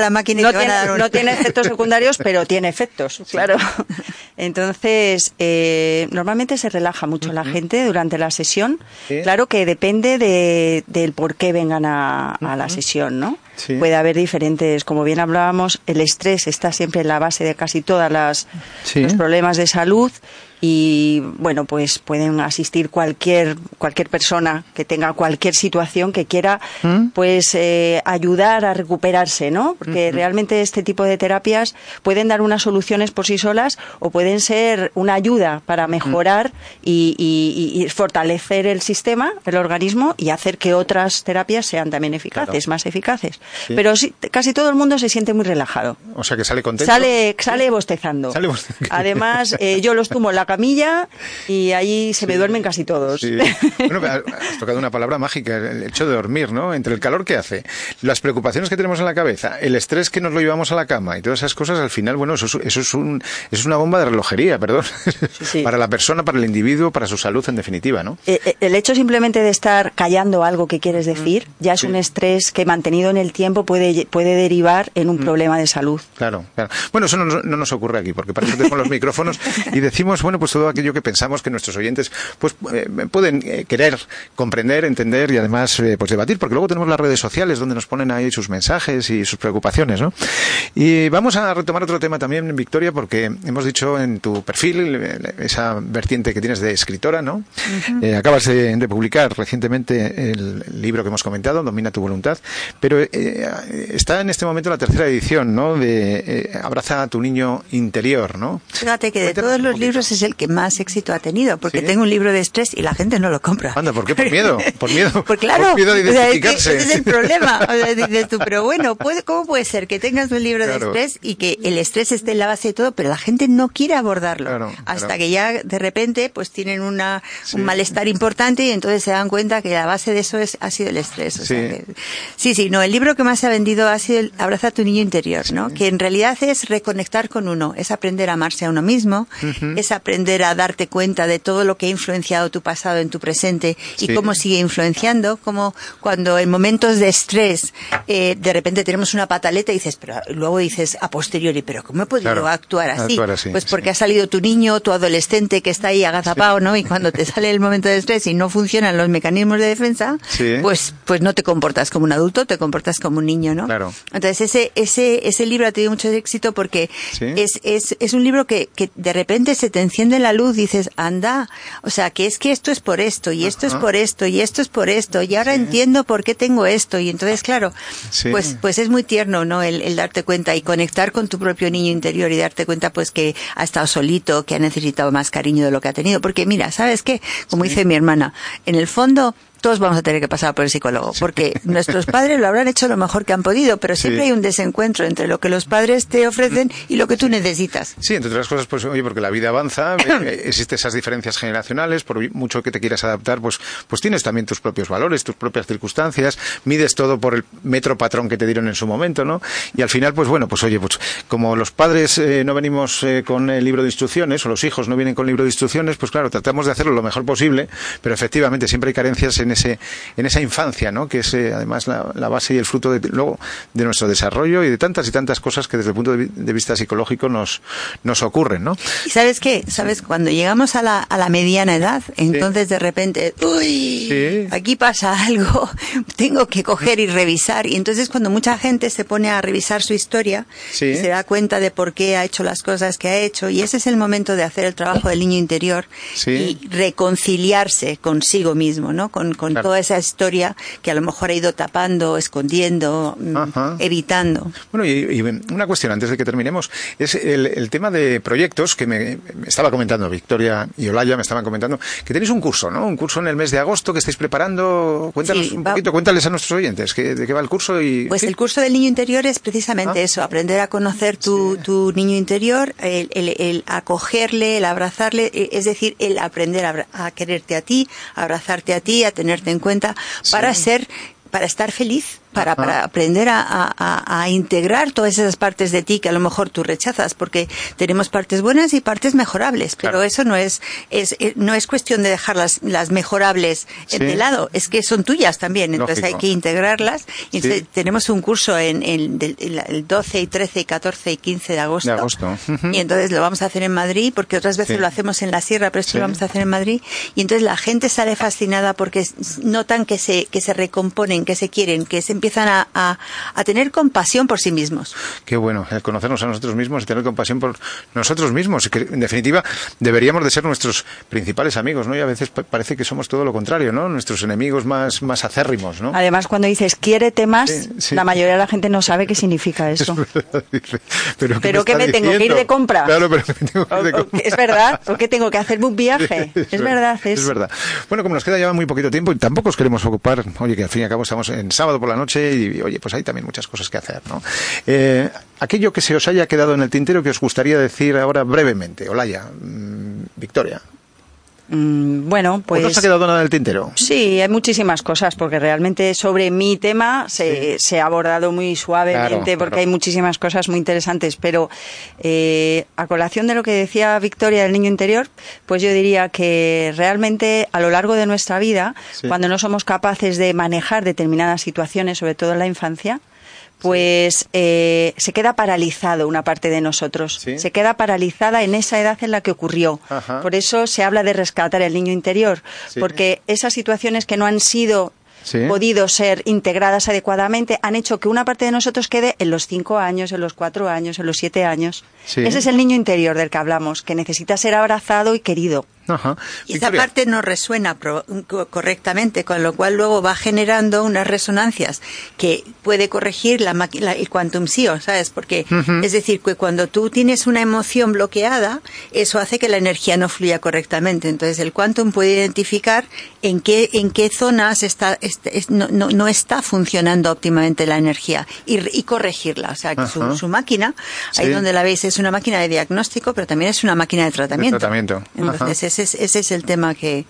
la máquina no, tiene, efectos [laughs] secundarios, pero tiene efectos, claro. [laughs] Entonces, eh, normalmente se relaja mucho la gente durante la sesión. Claro que depende de, del por qué vengan a, la sesión, ¿no? Puede haber diferentes, como bien hablábamos, el estrés está siempre en la base de casi todas las los problemas de salud y bueno pues pueden asistir cualquier cualquier persona que tenga cualquier situación que quiera ¿Mm? pues eh, ayudar a recuperarse no porque realmente este tipo de terapias pueden dar unas soluciones por sí solas o pueden ser una ayuda para mejorar y, fortalecer el sistema el organismo y hacer que otras terapias sean también eficaces más eficaces. Pero casi todo el mundo se siente muy relajado. O sea que sale contento. Sale sale bostezando, además eh, yo los [laughs] tumo la camilla y ahí se me duermen casi todos. Bueno, has tocado una palabra mágica, el hecho de dormir, ¿no? Entre el calor que hace, las preocupaciones que tenemos en la cabeza, el estrés que nos lo llevamos a la cama y todas esas cosas, al final, bueno, eso, es, un, es una bomba de relojería, [laughs] perdón, para la persona, para el individuo, para su salud en definitiva, ¿no? Eh, eh, el hecho simplemente de estar callando algo que quieres decir ya es un estrés que mantenido en el tiempo puede, puede derivar en un problema de salud. Claro, claro. Bueno, eso no, no nos ocurre aquí, porque para eso tenemos los micrófonos y decimos, bueno, pues todo aquello que pensamos que nuestros oyentes pues eh, pueden eh, querer comprender, entender y además eh, pues debatir, porque luego tenemos las redes sociales donde nos ponen ahí sus mensajes y sus preocupaciones, ¿no? Y vamos a retomar otro tema también, Victoria, porque hemos dicho en tu perfil esa vertiente que tienes de escritora, ¿no? acabas de, publicar recientemente el libro que hemos comentado, Domina tu voluntad, pero está en este momento la tercera edición, ¿no? De Abraza a tu niño interior, ¿no? Fíjate que de todos los libros es el que más éxito ha tenido, porque tengo un libro de estrés y la gente no lo compra. Anda, ¿por qué? Por miedo, por miedo. [laughs] Pues claro, por miedo de identificarse. ese es el problema. [laughs] dices tú, pero bueno, ¿cómo puede ser que tengas un libro de estrés y que el estrés esté en la base de todo, pero la gente no quiere abordarlo? hasta que ya de repente pues tienen una, un malestar importante y entonces se dan cuenta que la base de eso es, ha sido el estrés. sí. sí, no, el libro que más se ha vendido ha sido el Abraza a tu niño interior, ¿no? Que en realidad es reconectar con uno, es aprender a amarse a uno mismo, es aprender a darte cuenta de todo lo que ha influenciado tu pasado en tu presente y cómo sigue influenciando, como cuando en momentos de estrés eh, de repente tenemos una pataleta y dices, pero luego dices a posteriori, pero ¿cómo he podido actuar, así? Pues porque ha salido tu niño, tu adolescente que está ahí agazapado, ¿no? Y cuando te sale el momento de estrés y no funcionan los mecanismos de defensa, pues, pues no te comportas como un adulto, te comportas como un niño, ¿no? Entonces ese, ese, ese libro ha tenido mucho éxito porque es, es, es un libro que, que de repente se te enciende la luz, dices, anda, o sea, que es que esto es por esto, y esto es por esto, y esto es por esto, y ahora entiendo por qué tengo esto, y entonces, claro, pues, pues es muy tierno, ¿no? El, darte cuenta y conectar con tu propio niño interior y darte cuenta, pues, que ha estado solito, que ha necesitado más cariño de lo que ha tenido, porque mira, ¿sabes qué? Como dice mi hermana, en el fondo, todos vamos a tener que pasar por el psicólogo, porque [laughs] nuestros padres lo habrán hecho lo mejor que han podido, pero siempre hay un desencuentro entre lo que los padres te ofrecen y lo que tú necesitas. Sí, entre otras cosas, pues oye, porque la vida avanza, [clears throat] eh, existen esas diferencias generacionales, por mucho que te quieras adaptar, pues, pues tienes también tus propios valores, tus propias circunstancias, mides todo por el metro patrón que te dieron en su momento, ¿no? Y al final, pues bueno, pues oye, pues como los padres eh, no venimos eh, con el libro de instrucciones, o los hijos no vienen con el libro de instrucciones, pues claro, tratamos de hacerlo lo mejor posible, pero efectivamente siempre hay carencias en en esa infancia, ¿no? que es eh, además la, base y el fruto de, luego de nuestro desarrollo y de tantas y tantas cosas que desde el punto de, vista psicológico nos, nos ocurren. ¿no? ¿Y sabes qué? ¿Sabes? Cuando llegamos a la, a la mediana edad, entonces de repente, uy, aquí pasa algo, [laughs] tengo que coger y revisar. Y entonces cuando mucha gente se pone a revisar su historia, se da cuenta de por qué ha hecho las cosas que ha hecho, y ese es el momento de hacer el trabajo del niño interior y reconciliarse consigo mismo, ¿no? Con, con toda esa historia que a lo mejor ha ido tapando, escondiendo, mm, evitando. Bueno, y, una cuestión antes de que terminemos, es el, tema de proyectos que me, estaba comentando Victoria y Olaya, me estaban comentando, que tenéis un curso, ¿no? Un curso en el mes de agosto que estáis preparando. Cuéntanos un poquito, cuéntales a nuestros oyentes de qué va el curso. y Pues el curso del niño interior es precisamente ah. eso, aprender a conocer tu, tu niño interior, el, el, acogerle, el abrazarle, e, es decir, el aprender a, a, quererte a ti, a abrazarte a ti, a tenerte en cuenta, para ser, para estar feliz para, para aprender a, a, integrar todas esas partes de ti que a lo mejor tú rechazas, porque tenemos partes buenas y partes mejorables, pero eso no es, es, eh, no es cuestión de dejar las, las mejorables de lado, es que son tuyas también, entonces hay que integrarlas. Y tenemos un curso en, el 12 y 13 y 14 y 15 de agosto. De agosto. Y entonces lo vamos a hacer en Madrid, porque otras veces lo hacemos en la sierra, pero esto lo vamos a hacer en Madrid. Y entonces la gente sale fascinada porque notan que se, que se recomponen, que se quieren, que se empiezan empiezan a, a, tener compasión por sí mismos. Qué bueno, el conocernos a nosotros mismos y tener compasión por nosotros mismos. Que, en definitiva, deberíamos de ser nuestros principales amigos, ¿no? Y a veces parece que somos todo lo contrario, ¿no? Nuestros enemigos más, más acérrimos, ¿no? Además, cuando dices quiérete más, la mayoría de la gente no sabe qué significa [laughs] eso. pero, ¿Pero ¿qué me, tengo que ir de compra? Claro, pero me tengo que ir de compra. ¿Es verdad? ¿O qué tengo que hacerme un [laughs] viaje? es, verdad, es... es verdad. Bueno, como nos queda ya muy poquito tiempo y tampoco os queremos ocupar, oye, que al fin y al cabo estamos en sábado por la noche y, oye, pues hay también muchas cosas que hacer, ¿no? Eh, aquello que se os haya quedado en el tintero que os gustaría decir ahora brevemente, Olaya, mm, Victoria. Mm, bueno, pues. ¿No se ha quedado nada en el tintero? Sí, hay muchísimas cosas, porque realmente sobre mi tema se, se ha abordado muy suavemente, porque hay muchísimas cosas muy interesantes. Pero eh, a colación de lo que decía Victoria del niño interior, pues yo diría que realmente a lo largo de nuestra vida, cuando no somos capaces de manejar determinadas situaciones, sobre todo en la infancia, pues eh, se queda paralizado una parte de nosotros. Se queda paralizada en esa edad en la que ocurrió. Por eso se habla de rescatar el niño interior, porque esas situaciones que no han sido podido ser integradas adecuadamente han hecho que una parte de nosotros quede en los cinco años, en los cuatro años, en los siete años. Ese es el niño interior del que hablamos, que necesita ser abrazado y querido. Y esa parte no resuena correctamente, con lo cual luego va generando unas resonancias que puede corregir la, el quantum SIO, ¿sabes? Porque es decir, que cuando tú tienes una emoción bloqueada, eso hace que la energía no fluya correctamente. Entonces el quantum puede identificar en qué, en qué zonas está, no, no, está funcionando óptimamente la energía y, corregirla. O sea, que su, máquina, ahí donde la veis, es una máquina de diagnóstico, pero también es una máquina de tratamiento. tratamiento. Entonces, ese es, el tema que...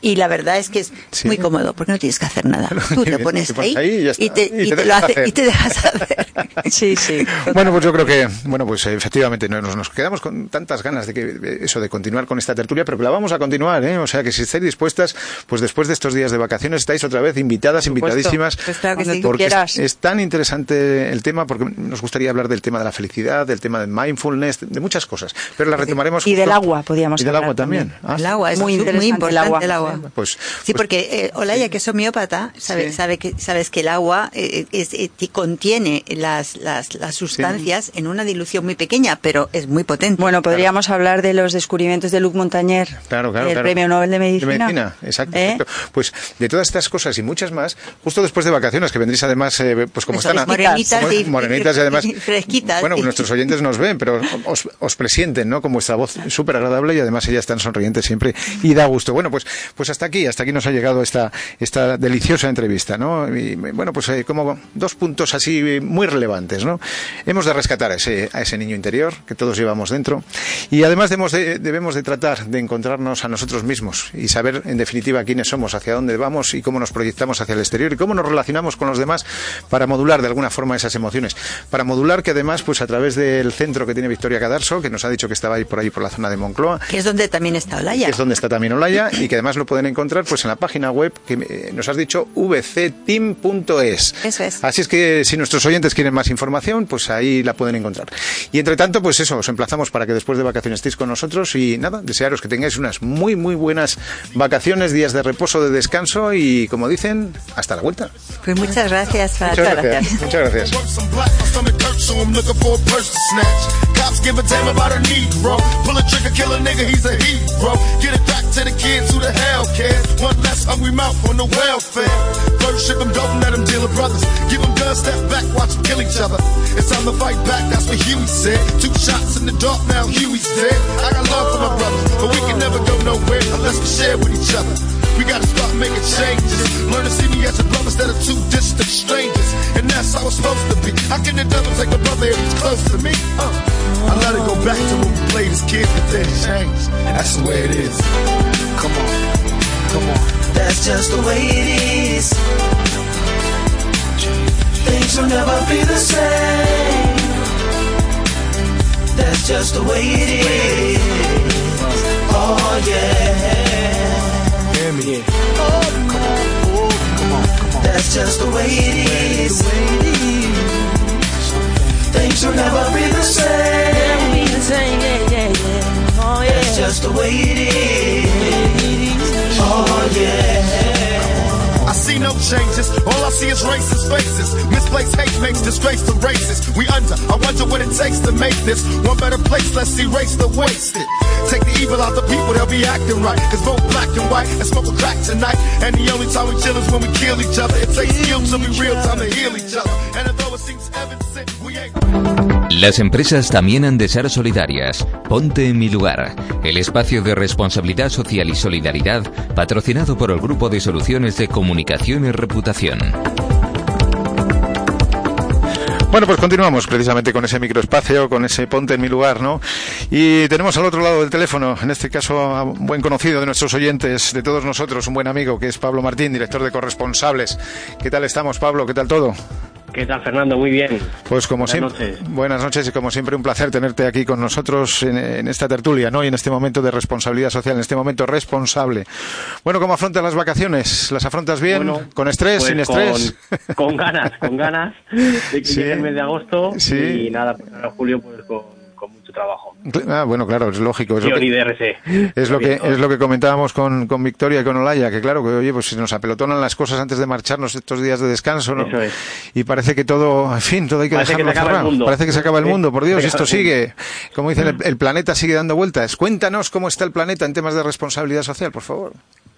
Y la verdad es que es muy cómodo, porque no tienes que hacer nada. [laughs] Tú te pones ahí, y, te, y, te, lo hace, y te dejas hacer. [laughs] sí, sí. Bueno, pues yo creo que, bueno, pues efectivamente nos, nos quedamos con tantas ganas de que eso, de continuar con esta tertulia, pero la vamos a continuar, ¿eh? O sea, que si estáis dispuestas, pues después de estos días de vacaciones estáis otra vez invitadas, invitadísimas, pues que porque es, es, tan interesante el tema, porque nos gustaría hablar del tema de la felicidad, del tema del mindfulness, de muchas cosas, pero la retomaremos. Y del agua, podríamos Y del agua también. Ah, el agua es muy, importante el agua. Pues, sí, pues, porque eh, Olaya, que es homeópata, sabe, sabe que, sabes que el agua eh, eh, contiene las, las, las sustancias en una dilución muy pequeña, pero es muy potente. Bueno, podríamos hablar de los descubrimientos de Luc Montagnier, claro, claro, el premio Nobel de Medicina. De medicina, exacto, Pues de todas estas cosas y muchas más, justo después de vacaciones, que vendréis además, pues como están... Morenitas, y, morenitas [laughs] y además... Fresquitas. Bueno, nuestros [laughs] oyentes nos ven, pero os, os presienten, ¿no? Con vuestra voz súper agradable y además ellas están sonrientes siempre y da gusto. Bueno, pues, pues hasta aquí, hasta aquí nos ha llegado esta, esta deliciosa entrevista, ¿no? Y bueno, pues eh, como dos puntos así muy relevantes, ¿no? Hemos de rescatar a ese, a ese niño interior que todos llevamos dentro y además debemos de, debemos de tratar de encontrarnos a nosotros mismos y saber en definitiva quiénes somos, hacia dónde vamos y cómo nos proyectamos hacia el exterior y cómo nos relacionamos con los demás para modular de alguna forma esas emociones. Para modular que además, pues a través del centro que tiene Victoria Cadarso, que nos ha dicho que estaba ahí por ahí por la zona de Moncloa. Que es donde también está Olaya. Que es donde está también Olaya y que además lo pueden encontrar pues en la página web que eh, nos has dicho vcteam.es. Eso es. Así es que si nuestros oyentes quieren más información, pues ahí la pueden encontrar. Y entre tanto, pues eso, os emplazamos para que después de vacaciones estéis con nosotros y nada, desearos que tengáis unas muy muy buenas vacaciones, días de reposo, de descanso y como dicen, hasta la vuelta. Pues muchas gracias. Muchas gracias. Muchas gracias. To the kids who the hell cares. One less hungry mouth on the welfare. First ship them, don't let them deal with brothers. Give them guns, step back, watch them kill each other. It's time to fight back, that's what Huey said. Two shots in the dark, now Huey's dead. I got love for my brothers, but we can never go nowhere unless we share with each other. We gotta start making changes. Learn to see me as a brother instead of two distant strangers. And that's how it's supposed to be. How can the devil take a brother if he's close to me? Uh, I let it go back to when we played as kids, but then changed. That's the way it is. Come on, come on. That's just the way it is. Things will never be the same. That's just the way it is. Oh yeah. Hear me. Oh, come on. Come on, come on. That's just the way it is. Things will never be the same. No changes. All I see is racist faces. Misplaced hate makes disgrace to races. We under. I wonder what it takes to make this one better place. Let's erase the wasted. Take the evil out the people, they'll be acting right. Cause vote black and white and smoke a crack tonight. And the only time we chill is when we kill each other. It takes skill to be real time to heal each other. And although it seems evident, we ain't. Las empresas también han de ser solidarias. Ponte en mi lugar. El espacio de responsabilidad social y solidaridad patrocinado por el Grupo de Soluciones de Comunicación y Reputación. Bueno, pues continuamos precisamente con ese microespacio, con ese ponte en mi lugar, ¿no? Y tenemos al otro lado del teléfono, en este caso a un buen conocido de nuestros oyentes, de todos nosotros, un buen amigo, que es Pablo Martín, director de Corresponsables. ¿Qué tal estamos, Pablo? ¿Qué tal todo? ¿Qué tal, Fernando? Muy bien. Pues como Buenas siempre, noches. buenas noches y como siempre un placer tenerte aquí con nosotros en, en esta tertulia, ¿no? Y en este momento de responsabilidad social, en este momento responsable. Bueno, ¿cómo afrontas las vacaciones? ¿Las afrontas bien? Bueno, ¿Con estrés? pues ¿Sin estrés? Con, [laughs] con ganas, con ganas de que [laughs] Sí. llegue el mes de agosto Sí. y nada, pues ahora julio pues con, trabajo. Ah, bueno, claro, es lógico. Es lo que, DRC. es lo que, es lo que comentábamos con, con Victoria y con Olaya, que claro, que oye, pues se nos apelotonan las cosas antes de marcharnos estos días de descanso, ¿no? Eso es. Y parece que todo, en fin, todo hay que Parece que dejarlo se acaba el cerrado. mundo. Parece que se acaba el mundo, por Dios, esto sigue. Como dicen, el, el planeta sigue dando vueltas. Cuéntanos cómo está el planeta en temas de responsabilidad social, por favor.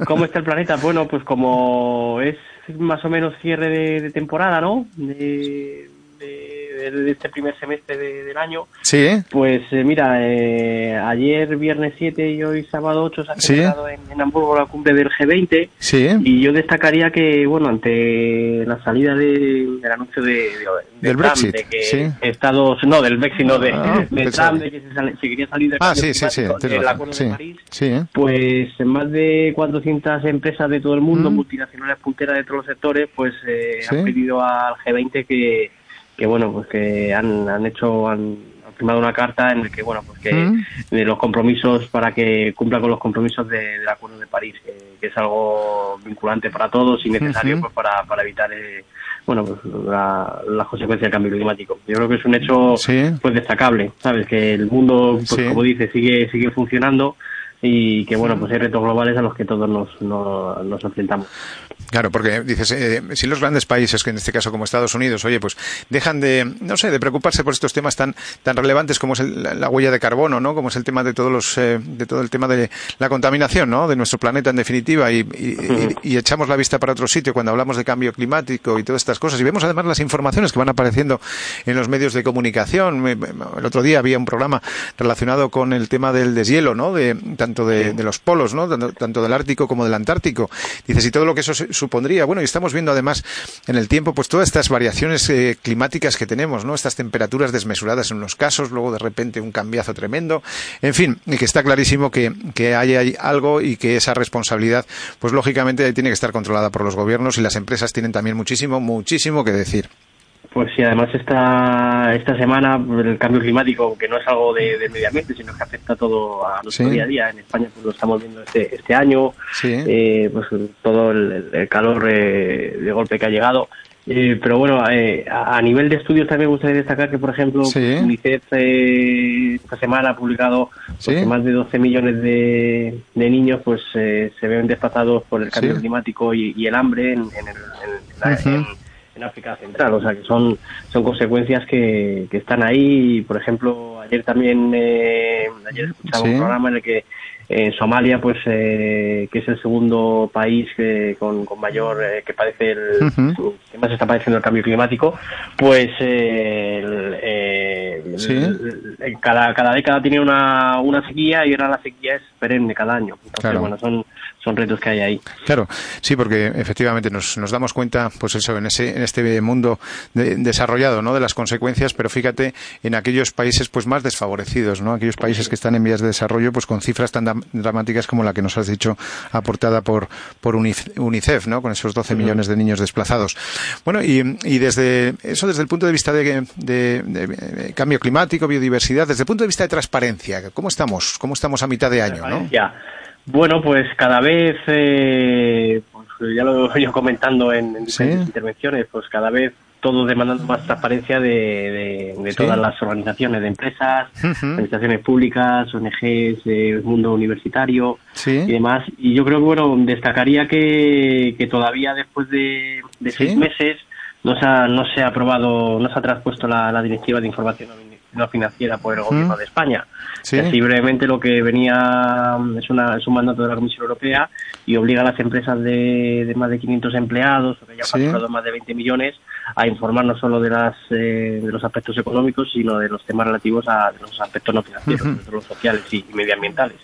¿Cómo está el planeta? Bueno, pues como es más o menos cierre de, de temporada, ¿no? De, de- de este primer semestre de- del año. Sí. Pues eh, mira, eh, ayer viernes 7 y hoy sábado 8 se ha Sí. celebrado en, en Hamburgo la cumbre del G20 Sí, y yo destacaría que, bueno, ante la salida de- del anuncio de, de- de Del Trump, Brexit, de que sí. Estados, no, del Brexit, no, de, Ah, de. Trump, de que se, sale- se quería salir del Ah, sí, sí, sí, del. Acuerdo Sí, de París, sí, ¿eh? pues más de 400 empresas de todo el mundo, Mm. multinacionales punteras de todos los sectores, pues eh, han pedido al G20 que, que bueno, pues que han, han hecho, han, han firmado una carta en la que, bueno, pues que Mm. de los compromisos para que cumpla con los compromisos de- del Acuerdo de París, que, que es algo vinculante para todos y necesario pues para, para evitar eh, bueno pues la- las consecuencias del cambio climático. Yo creo que es un hecho Sí. pues destacable, sabes que el mundo pues Sí. como dice sigue sigue funcionando y que bueno pues hay retos globales a los que todos nos, nos, nos enfrentamos. Claro, porque dices, eh, si los grandes países, que en este caso como Estados Unidos, oye, pues dejan de, no sé, de preocuparse por estos temas tan tan relevantes como es el- la, la huella de carbono, ¿no? Como es el tema de todos los, eh, de todo el tema de la contaminación, ¿no? De nuestro planeta en definitiva y, y- y- y echamos la vista para otro sitio cuando hablamos de cambio climático y todas estas cosas y vemos además las informaciones que van apareciendo en los medios de comunicación. El otro día había un programa relacionado con el tema del deshielo, ¿no? De tanto de, de los polos, ¿no? Tanto, tanto del Ártico como del Antártico. Dices, y todo lo que eso supondría. Bueno, y estamos viendo además en el tiempo, pues todas estas variaciones eh, climáticas que tenemos, ¿no? Estas temperaturas desmesuradas en unos casos, luego de repente un cambiazo tremendo. En fin, y que está clarísimo que, que hay, hay algo y que esa responsabilidad, pues lógicamente tiene que estar controlada por los gobiernos y las empresas tienen también muchísimo, muchísimo que decir. Pues sí, además esta, esta semana el cambio climático, que no es algo de, del medio ambiente, sino que afecta todo a nuestro Sí. día a día. En España pues, lo estamos viendo este, este año, Sí. eh, pues todo el, el calor eh, de golpe que ha llegado. Eh, pero bueno, eh, a, nivel de estudios también me gustaría destacar que, por ejemplo, Sí. UNICEF eh, esta semana ha publicado pues, que más de 12 millones de, de niños pues eh, se ven desplazados por el cambio climático y, y el hambre en, en el- en la- Ujú. en- en África Central. O sea, que son, son consecuencias que, que están ahí. Por ejemplo, ayer también, eh, ayer escuchaba un programa en el que en Somalia, pues eh, que es el segundo país que, con, con mayor eh, que padece el que más está padeciendo el cambio climático, pues eh, el, eh, el- el- cada, cada década tiene una, una sequía y ahora la sequía es perenne cada año. Entonces, Claro. bueno, son, son retos que hay ahí. Claro, sí, porque efectivamente nos, nos damos cuenta, pues eso, en ese, en este mundo de- desarrollado, ¿no? De las consecuencias, pero fíjate en aquellos países, pues más desfavorecidos, ¿no? Aquellos países que están en vías de desarrollo, pues con cifras tan dramáticas como la que nos has dicho aportada por, por UNICEF, ¿no? Con esos 12 millones de niños desplazados. Bueno, y, y desde eso, desde el punto de vista de, de- de, cambio climático, biodiversidad, desde el punto de vista de transparencia, ¿cómo estamos? ¿Cómo estamos a mitad de año, no? Bueno, pues cada vez, eh, pues ya lo he venido comentando en, en diferentes intervenciones, pues cada vez todo demandando más transparencia de, de- de Sí. todas las organizaciones de empresas, Ujú. administraciones públicas, ONGs, eh, mundo universitario Sí. y demás. Y yo creo que, bueno, destacaría que, que todavía después de, de Sí. seis meses no se ha, no se ha aprobado, no se ha traspuesto la, la directiva de información no financiera por el gobierno Mm. de España. Sí. Así brevemente lo que venía es, una, es un mandato de la Comisión Europea y obliga a las empresas de, de más de 500 empleados o que ya han Sí. facturado más de 20 millones a informar no solo de, las, eh, de los aspectos económicos, sino de los temas relativos a los aspectos no financieros, los sociales y, y medioambientales.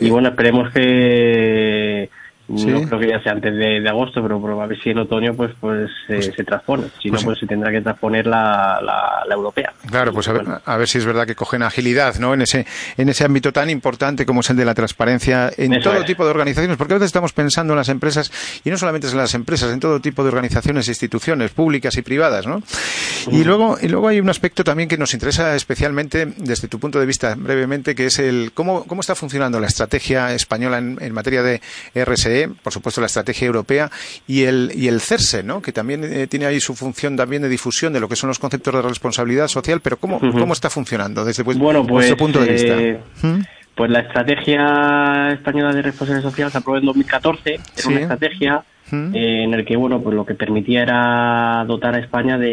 Y bueno, esperemos que Sí. no creo que ya sea antes de, de agosto, pero, pero a ver si en otoño pues pues, eh, se transpone. Si pues no, pues se tendrá que transponer la, la, la europea. Claro, pues a ver, a ver si es verdad que cogen agilidad, ¿no? En ese, en ese ámbito tan importante como es el de la transparencia en Eso todo es. tipo de organizaciones, porque a veces estamos pensando en las empresas, y no solamente en las empresas, en todo tipo de organizaciones e instituciones, públicas y privadas, ¿no? Y luego, y luego hay un aspecto también que nos interesa especialmente desde tu punto de vista, brevemente, que es el cómo, cómo está funcionando la estrategia española en, en materia de RSE, por supuesto la estrategia europea, y el, y el CERSE, ¿no? Que también eh, tiene ahí su función también de difusión de lo que son los conceptos de responsabilidad social, pero ¿cómo, cómo está funcionando desde pues, Bueno, pues, vuestro punto de vista? eh, ¿Mm? Pues la estrategia española de responsabilidad social se aprobó en 2014. Era Sí. una estrategia ¿Mm? eh, en el que, bueno, pues lo que permitía era dotar a España de,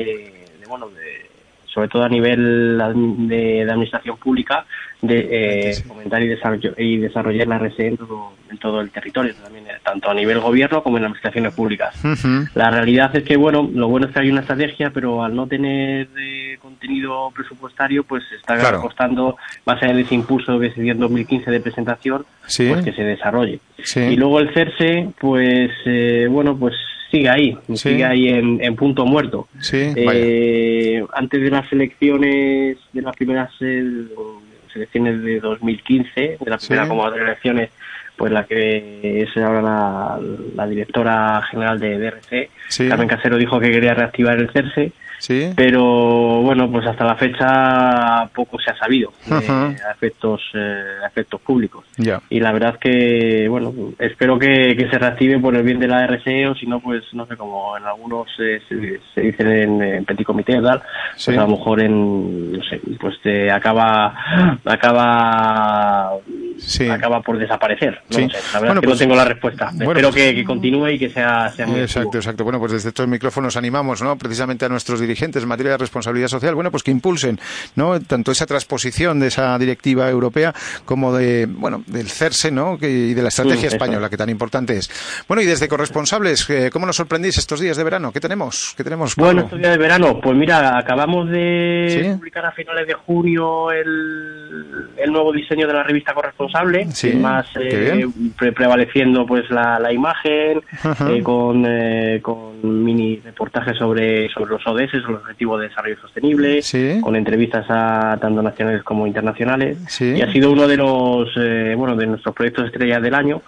de, bueno, de, sobre todo a nivel de administración pública, de eh, fomentar y, desarrollo- y desarrollar la RSE en todo, en todo el territorio, también, eh, tanto a nivel gobierno como en administraciones públicas. La realidad es que, bueno, lo bueno es que hay una estrategia, pero al no tener eh, contenido presupuestario, pues está Claro. costando, más allá de ese impulso que se dio en 2015 de presentación, Sí. pues que se desarrolle. Sí. Y luego el CERSE, pues, eh, bueno, pues sigue ahí, Sí. sigue ahí en, en punto muerto. Sí, Eh, antes de las elecciones, de las primeras eh, elecciones de 2015, de la Sí. primera como de elecciones, pues la que es ahora la, la directora general de DRC, Sí. Carmen Casero, dijo que quería reactivar el CERSE, Sí. pero bueno, pues hasta la fecha poco se ha sabido de Ajá. a efectos, eh, a efectos públicos. Ya. Y la verdad que, bueno, espero que, que se reactive por el bien de la RC o si no, pues no sé, como en algunos eh, se, se dicen en, en petit comité y tal, Sí. pues a lo mejor en, no sé, pues te acaba, acaba, Sí. acaba por desaparecer. No Sí. sé, la verdad Bueno, es que pues- no tengo la respuesta. bueno, espero pues- que, que continúe y que sea, sea muy Exacto, activo. exacto. Bueno, pues desde estos micrófonos animamos, ¿no? Precisamente a nuestros dirigentes en materia de responsabilidad social, bueno, pues que impulsen, ¿no? Tanto esa transposición de esa directiva europea como de, bueno, del CERSE, ¿no? Que- y de la estrategia Mm, española, que tan importante es. Bueno, y desde corresponsables, eh, ¿cómo nos sorprendís estos días de verano? ¿Qué tenemos? ¿Qué tenemos? Pablo? Bueno, estos días de verano, pues mira, acabamos de publicar a finales de junio el, el nuevo diseño de la revista Sí, más eh, pre- prevaleciendo pues la, la imagen, eh, con, eh, con mini reportajes sobre, sobre los ODS, los Objetivos de Desarrollo Sostenible, Sí. con entrevistas a tanto nacionales como internacionales, Sí. y ha sido uno de los eh, bueno de nuestros proyectos estrellas del año.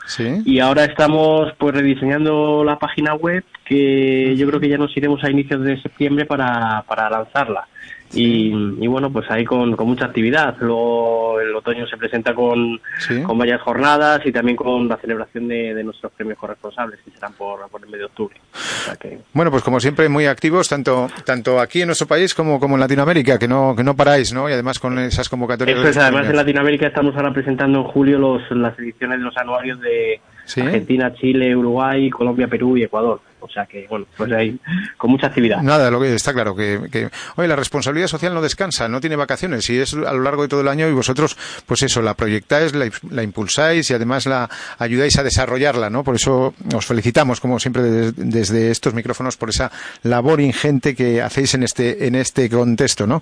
Y ahora estamos pues rediseñando la página web que yo creo que ya nos iremos a inicios de septiembre para, para lanzarla. Y, y bueno, pues ahí con, con mucha actividad. Luego el otoño se presenta con, Sí. con varias jornadas y también con la celebración de, de nuestros premios corresponsables que serán por, por el mes de octubre. O sea que, Bueno, pues como siempre muy activos tanto tanto aquí en nuestro país como, como en Latinoamérica, que no que no paráis, ¿no? Y además con esas convocatorias. Eso es, además en. Latinoamérica estamos ahora presentando en julio los, las ediciones de los anuarios de Sí. Argentina, Chile, Uruguay, Colombia, Perú y Ecuador. O sea que, bueno, pues ahí con mucha actividad. Nada, lo que está claro que, que, oye, la responsabilidad social no descansa, no tiene vacaciones y es a lo largo de todo el año y vosotros, pues eso, la proyectáis, la, la impulsáis y además la ayudáis a desarrollarla, ¿no? Por eso os felicitamos, como siempre, desde, desde estos micrófonos por esa labor ingente que hacéis en este, en este contexto, ¿no?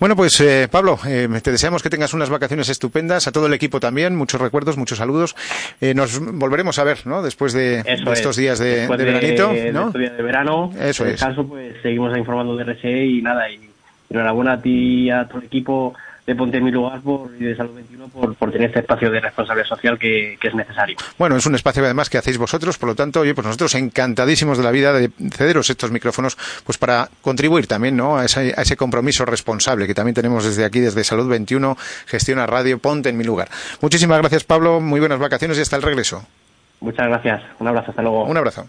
Bueno, pues eh, Pablo, eh, te deseamos que tengas unas vacaciones estupendas, a todo el equipo también, muchos recuerdos, muchos saludos. Eh, nos volveremos a ver, ¿no? Después de, de estos días de, de veranito, de ¿no? días de verano, Eso en es. el caso, pues seguimos informando de RSE y nada, y enhorabuena a ti y a el equipo de Ponte en mi lugar por, y de Salud 21 por, por tener este espacio de responsabilidad social que, que es necesario. Bueno, es un espacio además que hacéis vosotros, por lo tanto, oye, pues nosotros encantadísimos de la vida de cederos estos micrófonos, pues para contribuir también, ¿no? A ese, a ese compromiso responsable que también tenemos desde aquí, desde Salud 21, Gestiona Radio, Ponte en mi lugar. Muchísimas gracias, Pablo, muy buenas vacaciones y hasta el regreso. Muchas gracias, un abrazo, hasta luego. Un abrazo.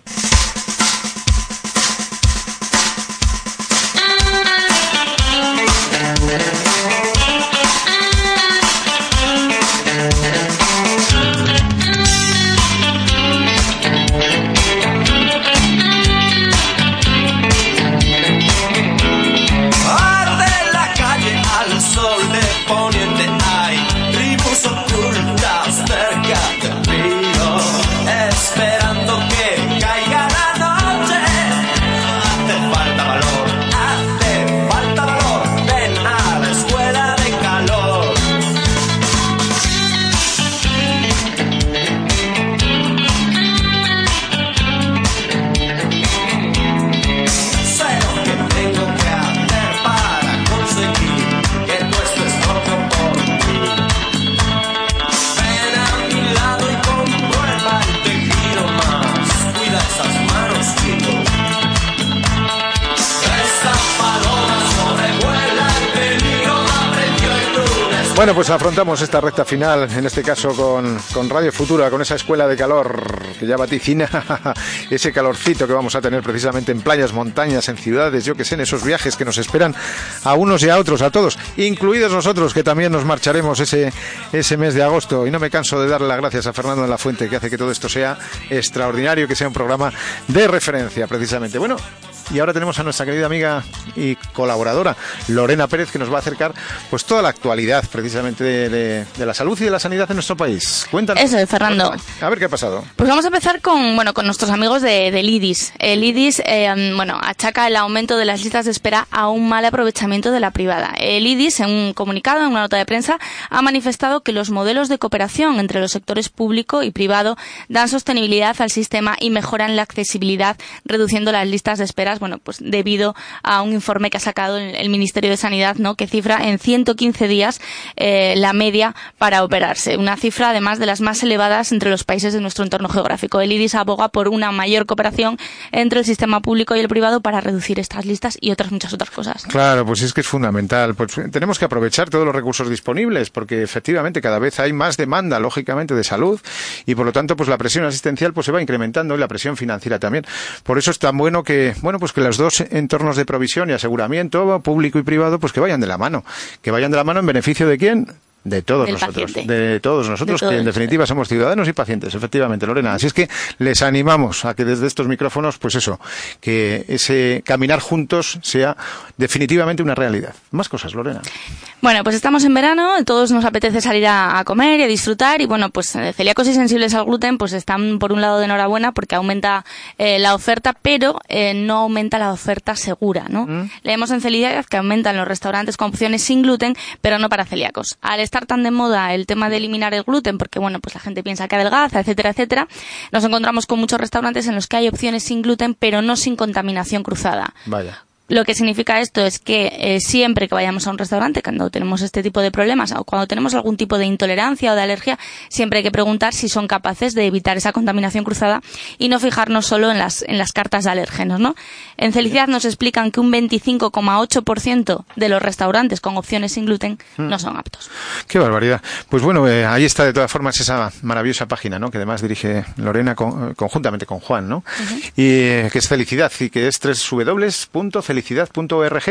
Bueno, pues afrontamos esta recta final, en este caso con, con Radio Futura, con esa escuela de calor que ya vaticina [laughs] ese calorcito que vamos a tener precisamente en playas, montañas, en ciudades, yo que sé, en esos viajes que nos esperan a unos y a otros, a todos, incluidos nosotros que también nos marcharemos ese, ese mes de agosto. Y no me canso de darle las gracias a Fernando de la Fuente, que hace que todo esto sea extraordinario, que sea un programa de referencia, precisamente. Bueno, y ahora tenemos a nuestra querida amiga y colaboradora Lorena Pérez que nos va a acercar pues toda la actualidad precisamente de, de- de la salud y de la sanidad en nuestro país. Cuéntanos. Eso es, Fernando. A ver qué ha pasado. Pues vamos a empezar con, bueno, con nuestros amigos de, del IDIS. El IDIS, eh, bueno, achaca el aumento de las listas de espera a un mal aprovechamiento de la privada. El IDIS, en un comunicado, en una nota de prensa, ha manifestado que los modelos de cooperación entre los sectores público y privado dan sostenibilidad al sistema y mejoran la accesibilidad, reduciendo las listas de bueno, pues debido a un informe que ha sacado el, el Ministerio de Sanidad, ¿no? Que cifra en 115 días eh, la media para operarse. Una cifra, además, de las más elevadas entre los países de nuestro entorno geográfico. El IDIS aboga por una mayor cooperación entre el sistema público y el privado para reducir estas listas y otras muchas otras cosas. Claro, pues es que es fundamental. Pues tenemos que aprovechar todos los recursos disponibles porque efectivamente cada vez hay más demanda, lógicamente, de salud y por lo tanto pues la presión asistencial pues se va incrementando y la presión financiera también. Por eso es tan bueno que bueno pues que los dos entornos de provisión y aseguramiento público y privado pues que vayan de la mano, que vayan de la mano en beneficio de quién. De todos Del nosotros, paciente. de todos nosotros, De todos. que en definitiva somos ciudadanos y pacientes, efectivamente, Lorena. Así es que les animamos a que desde estos micrófonos, pues eso, que ese caminar juntos sea definitivamente una realidad. Más cosas, Lorena. Bueno, pues estamos en verano, todos nos apetece salir a, a comer y a disfrutar y bueno, pues eh, celíacos y sensibles al gluten pues están por un lado de enhorabuena porque aumenta eh, la oferta, pero eh, no aumenta la oferta segura, ¿no? Leemos en celiac que aumentan los restaurantes con opciones sin gluten, pero no para celíacos. Al estar tan de moda el tema de eliminar el gluten, porque bueno, pues la gente piensa que adelgaza, etcétera, etcétera, nos encontramos con muchos restaurantes en los que hay opciones sin gluten, pero no sin contaminación cruzada. Vaya. Lo que significa esto es que eh, siempre que vayamos a un restaurante, cuando tenemos este tipo de problemas o cuando tenemos algún tipo de intolerancia o de alergia, siempre hay que preguntar si son capaces de evitar esa contaminación cruzada y no fijarnos solo en las, en las cartas de alérgenos. ¿no? En Felicidad nos explican que un 25,8% de los restaurantes con opciones sin gluten no son aptos. Qué barbaridad. Pues bueno, eh, ahí está de todas formas esa maravillosa página, ¿no? Que además dirige Lorena con- conjuntamente con Juan, ¿no? Y eh, que es Felicidad y que es www.felicidad felicidad.org.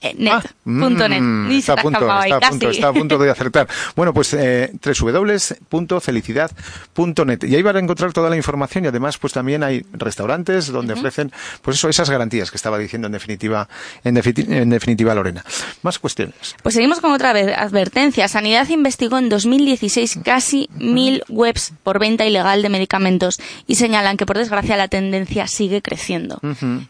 Eh, net, ah, punto net. Mm, Ni está, a se punto, está, a punto, casi. está a punto de acertar. [laughs] Bueno, pues eh, www.felicidad.net. Y ahí van a encontrar toda la información y además pues también hay restaurantes donde ofrecen pues eso, esas garantías que estaba diciendo en definitiva, en, defini- en definitiva Lorena. Más cuestiones. Pues seguimos con otra vez, advertencia. Sanidad investigó en 2016 casi mil webs por venta ilegal de medicamentos y señalan que, por desgracia, la tendencia sigue creciendo.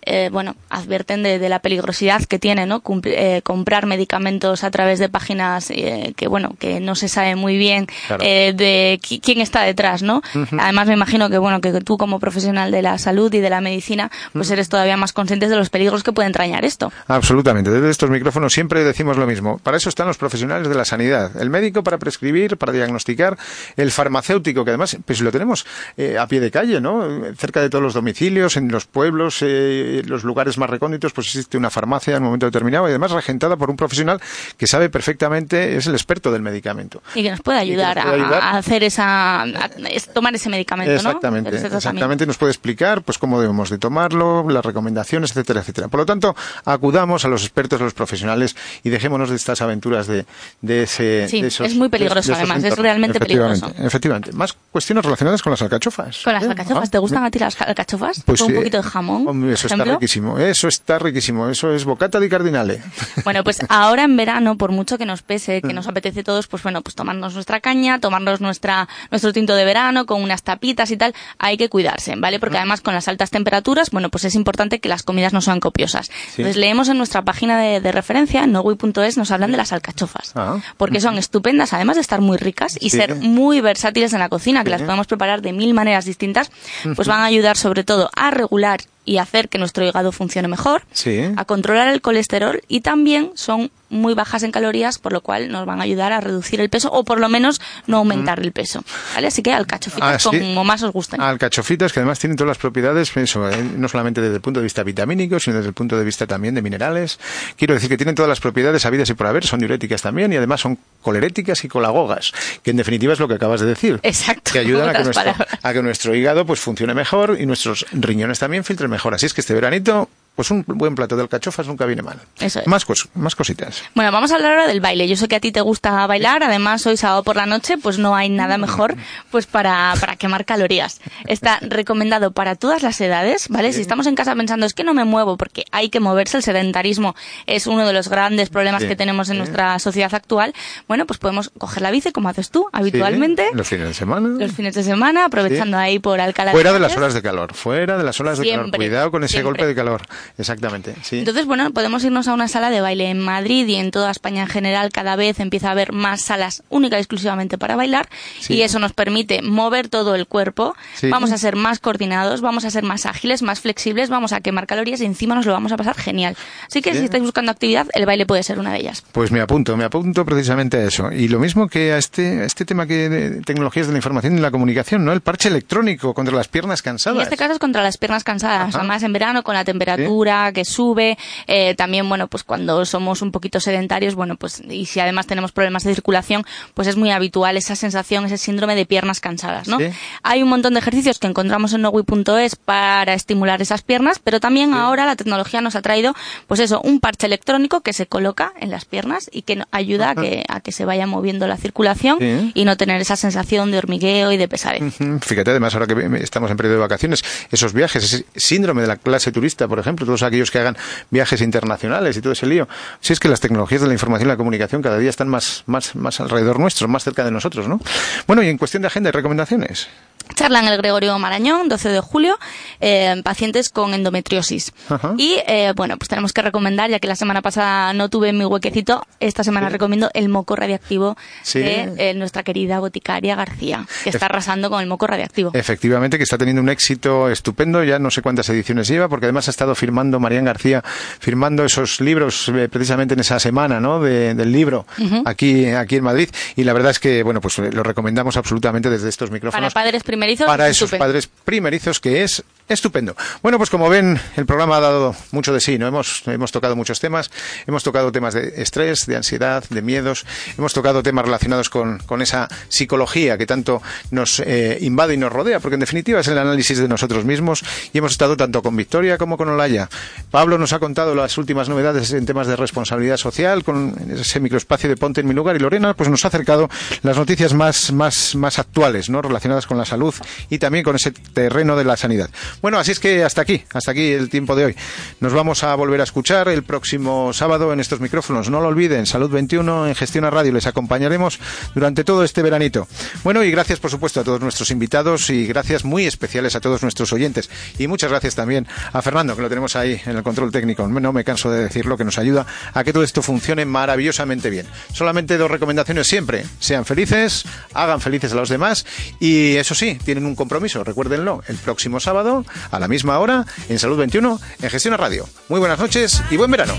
Eh, bueno, advierten de, de la peligrosidad que tiene, ¿no? Eh, comprar medicamentos a través de páginas eh, que, bueno, que no se sabe muy bien Claro. eh, de qui- quién está detrás, ¿no? Además, me imagino que, bueno, que tú como profesional de la salud y de la medicina, pues eres todavía más consciente de los peligros que puede entrañar esto. Absolutamente. Desde estos micrófonos siempre decimos lo mismo. Para eso están los profesionales de la sanidad. El médico para prescribir, para diagnosticar, el farmacéutico, que además pues lo tenemos eh, a pie de calle, ¿no? Cerca de todos los domicilios, en los pueblos, eh, los lugares más recónditos, pues existe una farmacia en un momento determinado y además regentada por un profesional que sabe perfectamente, es el experto del medicamento. Y que nos puede nos ayudar, puede a- ayudar. A, hacer esa, a- tomar ese medicamento, Exactamente, ¿no? Ese exactamente. Nos puede explicar pues cómo debemos de tomarlo, las recomendaciones, etcétera, etcétera. Por lo tanto, acudamos a los expertos, a los profesionales y dejémonos de estas aventuras de, de ese. Sí, de esos- es muy peligroso, de además, es realmente Efectivamente, peligroso. Efectivamente. Más cuestiones relacionadas con las alcachofas. Con las ¿Eh? alcachofas, ¿te gustan ¿eh? a ti las alcachofas? Pues Con un sí. poquito de jamón, eso por está riquísimo. Eso está riquísimo. Eso es bocata di cardinale. [laughs] Bueno, pues ahora en verano, por mucho que nos pese, que nos apetece todos, pues bueno, pues tomarnos nuestra caña, tomarnos nuestra, nuestro tinto de verano con unas tapitas y tal, hay que cuidarse, ¿vale? Porque además con las altas temperaturas, bueno, pues es importante que las comidas no sean copiosas. Entonces leemos en nuestra página de, de referencia, en nogui.es, nos hablan de las alcachofas. Ah. Porque son estupendas, además de estar muy ricas y Sí. ser muy versátiles en la cocina, que las podemos preparar de mil maneras distintas, pues van a ayudar sobre todo a regular y hacer que nuestro hígado funcione mejor, Sí. a controlar el colesterol y también son muy bajas en calorías, por lo cual nos van a ayudar a reducir el peso o por lo menos no aumentar el peso. ¿Vale? Así que alcachofitas Ah, sí. como más os gusten. Alcachofitas que además tienen todas las propiedades, eso, eh, no solamente desde el punto de vista vitamínico, sino desde el punto de vista también de minerales. Quiero decir que tienen todas las propiedades habidas y por haber, son diuréticas también y además son coleréticas y colagogas, que en definitiva es lo que acabas de decir. Exacto. Que ayudan a que, Otras nuestro, palabras. a que nuestro hígado pues funcione mejor y nuestros riñones también filtren mejor. Así es que este veranito, pues un buen plato de alcachofas nunca viene mal. Eso es. Más, cos- más cositas. Bueno, vamos a hablar ahora del baile. Yo sé que a ti te gusta bailar, además hoy sábado por la noche, pues no hay nada mejor pues para, para quemar calorías. Está recomendado para todas las edades, ¿vale? Si estamos en casa pensando es que no me muevo porque hay que moverse, el sedentarismo es uno de los grandes problemas que tenemos en nuestra sociedad actual, bueno, pues podemos coger la bici como haces tú habitualmente. Sí, los fines de semana. Los fines de semana, aprovechando ahí por Alcalá Fuera de las horas de calor, fuera de las horas de calor. Cuidado con ese siempre. golpe de calor. Exactamente, sí. Entonces, bueno, podemos irnos a una sala de baile en Madrid y en toda España en general. Cada vez empieza a haber más salas únicas y exclusivamente para bailar Sí. y eso nos permite mover todo el cuerpo. Sí. Vamos a ser más coordinados, vamos a ser más ágiles, más flexibles, vamos a quemar calorías y encima nos lo vamos a pasar genial. Así que Sí. si estáis buscando actividad, el baile puede ser una de ellas. Pues me apunto, me apunto precisamente a eso. Y lo mismo que a este, a este tema que de tecnologías de la información y la comunicación, ¿no? El parche electrónico contra las piernas En cansadas. este caso es contra las piernas cansadas, Ajá. además en verano con la temperatura que sube, eh, también bueno pues cuando somos un poquito sedentarios, bueno pues y si además tenemos problemas de circulación, pues es muy habitual esa sensación, ese síndrome de piernas cansadas, ¿no? Sí. Hay un montón de ejercicios que encontramos en nogui.es para estimular esas piernas, pero también ahora la tecnología nos ha traído pues eso, un parche electrónico que se coloca en las piernas y que ayuda a que a que se vaya moviendo la circulación Sí. y no tener esa sensación de hormigueo y de pesadez. Fíjate, además, ahora que estamos en periodo de vacaciones, esos viajes, ese síndrome de la clase turista, por ejemplo, todos aquellos que hagan viajes internacionales y todo ese lío. Si es que las tecnologías de la información y la comunicación cada día están más, más, más alrededor nuestro, más cerca de nosotros, ¿no? Bueno, y en cuestión de agenda y recomendaciones. Charla en el Gregorio Marañón, 12 de julio, eh, pacientes con endometriosis. Ajá. Y eh, bueno, pues tenemos que recomendar, ya que la semana pasada no tuve mi huequecito, esta semana recomiendo el moco radiactivo Sí. de eh, nuestra querida boticaria García, que está arrasando con el moco radiactivo. Efectivamente, que está teniendo un éxito estupendo, ya no sé cuántas ediciones lleva, porque además ha estado firmando Marían García, firmando esos libros precisamente en esa semana, ¿no? De- del libro aquí, aquí en Madrid. Y la verdad es que, bueno, pues lo recomendamos absolutamente desde estos Para micrófonos. padres primerizos, para es esos padres primerizos que es Estupendo. Bueno, pues como ven, el programa ha dado mucho de sí, ¿no? Hemos, hemos tocado muchos temas, hemos tocado temas de estrés, de ansiedad, de miedos, hemos tocado temas relacionados con, con esa psicología que tanto nos eh, invade y nos rodea, porque en definitiva es el análisis de nosotros mismos y hemos estado tanto con Victoria como con Olaya. Pablo nos ha contado las últimas novedades en temas de responsabilidad social con ese microespacio de Ponte en mi lugar y Lorena pues nos ha acercado las noticias más, más, más actuales, ¿no? Relacionadas con la salud y también con ese terreno de la sanidad. Bueno, así es que hasta aquí, hasta aquí el tiempo de hoy. Nos vamos a volver a escuchar el próximo sábado en estos micrófonos. No lo olviden, Salud 21 en Gestión a Radio. Les acompañaremos durante todo este veranito. Bueno, y gracias por supuesto a todos nuestros invitados y gracias muy especiales a todos nuestros oyentes. Y muchas gracias también a Fernando, que lo tenemos ahí en el control técnico. No me canso de decirlo, que nos ayuda a que todo esto funcione maravillosamente bien. Solamente dos recomendaciones siempre. Sean felices, hagan felices a los demás y eso sí, tienen un compromiso, recuérdenlo, el próximo sábado a la misma hora en Salud 21 en Gestión Radio. Muy buenas noches y buen verano.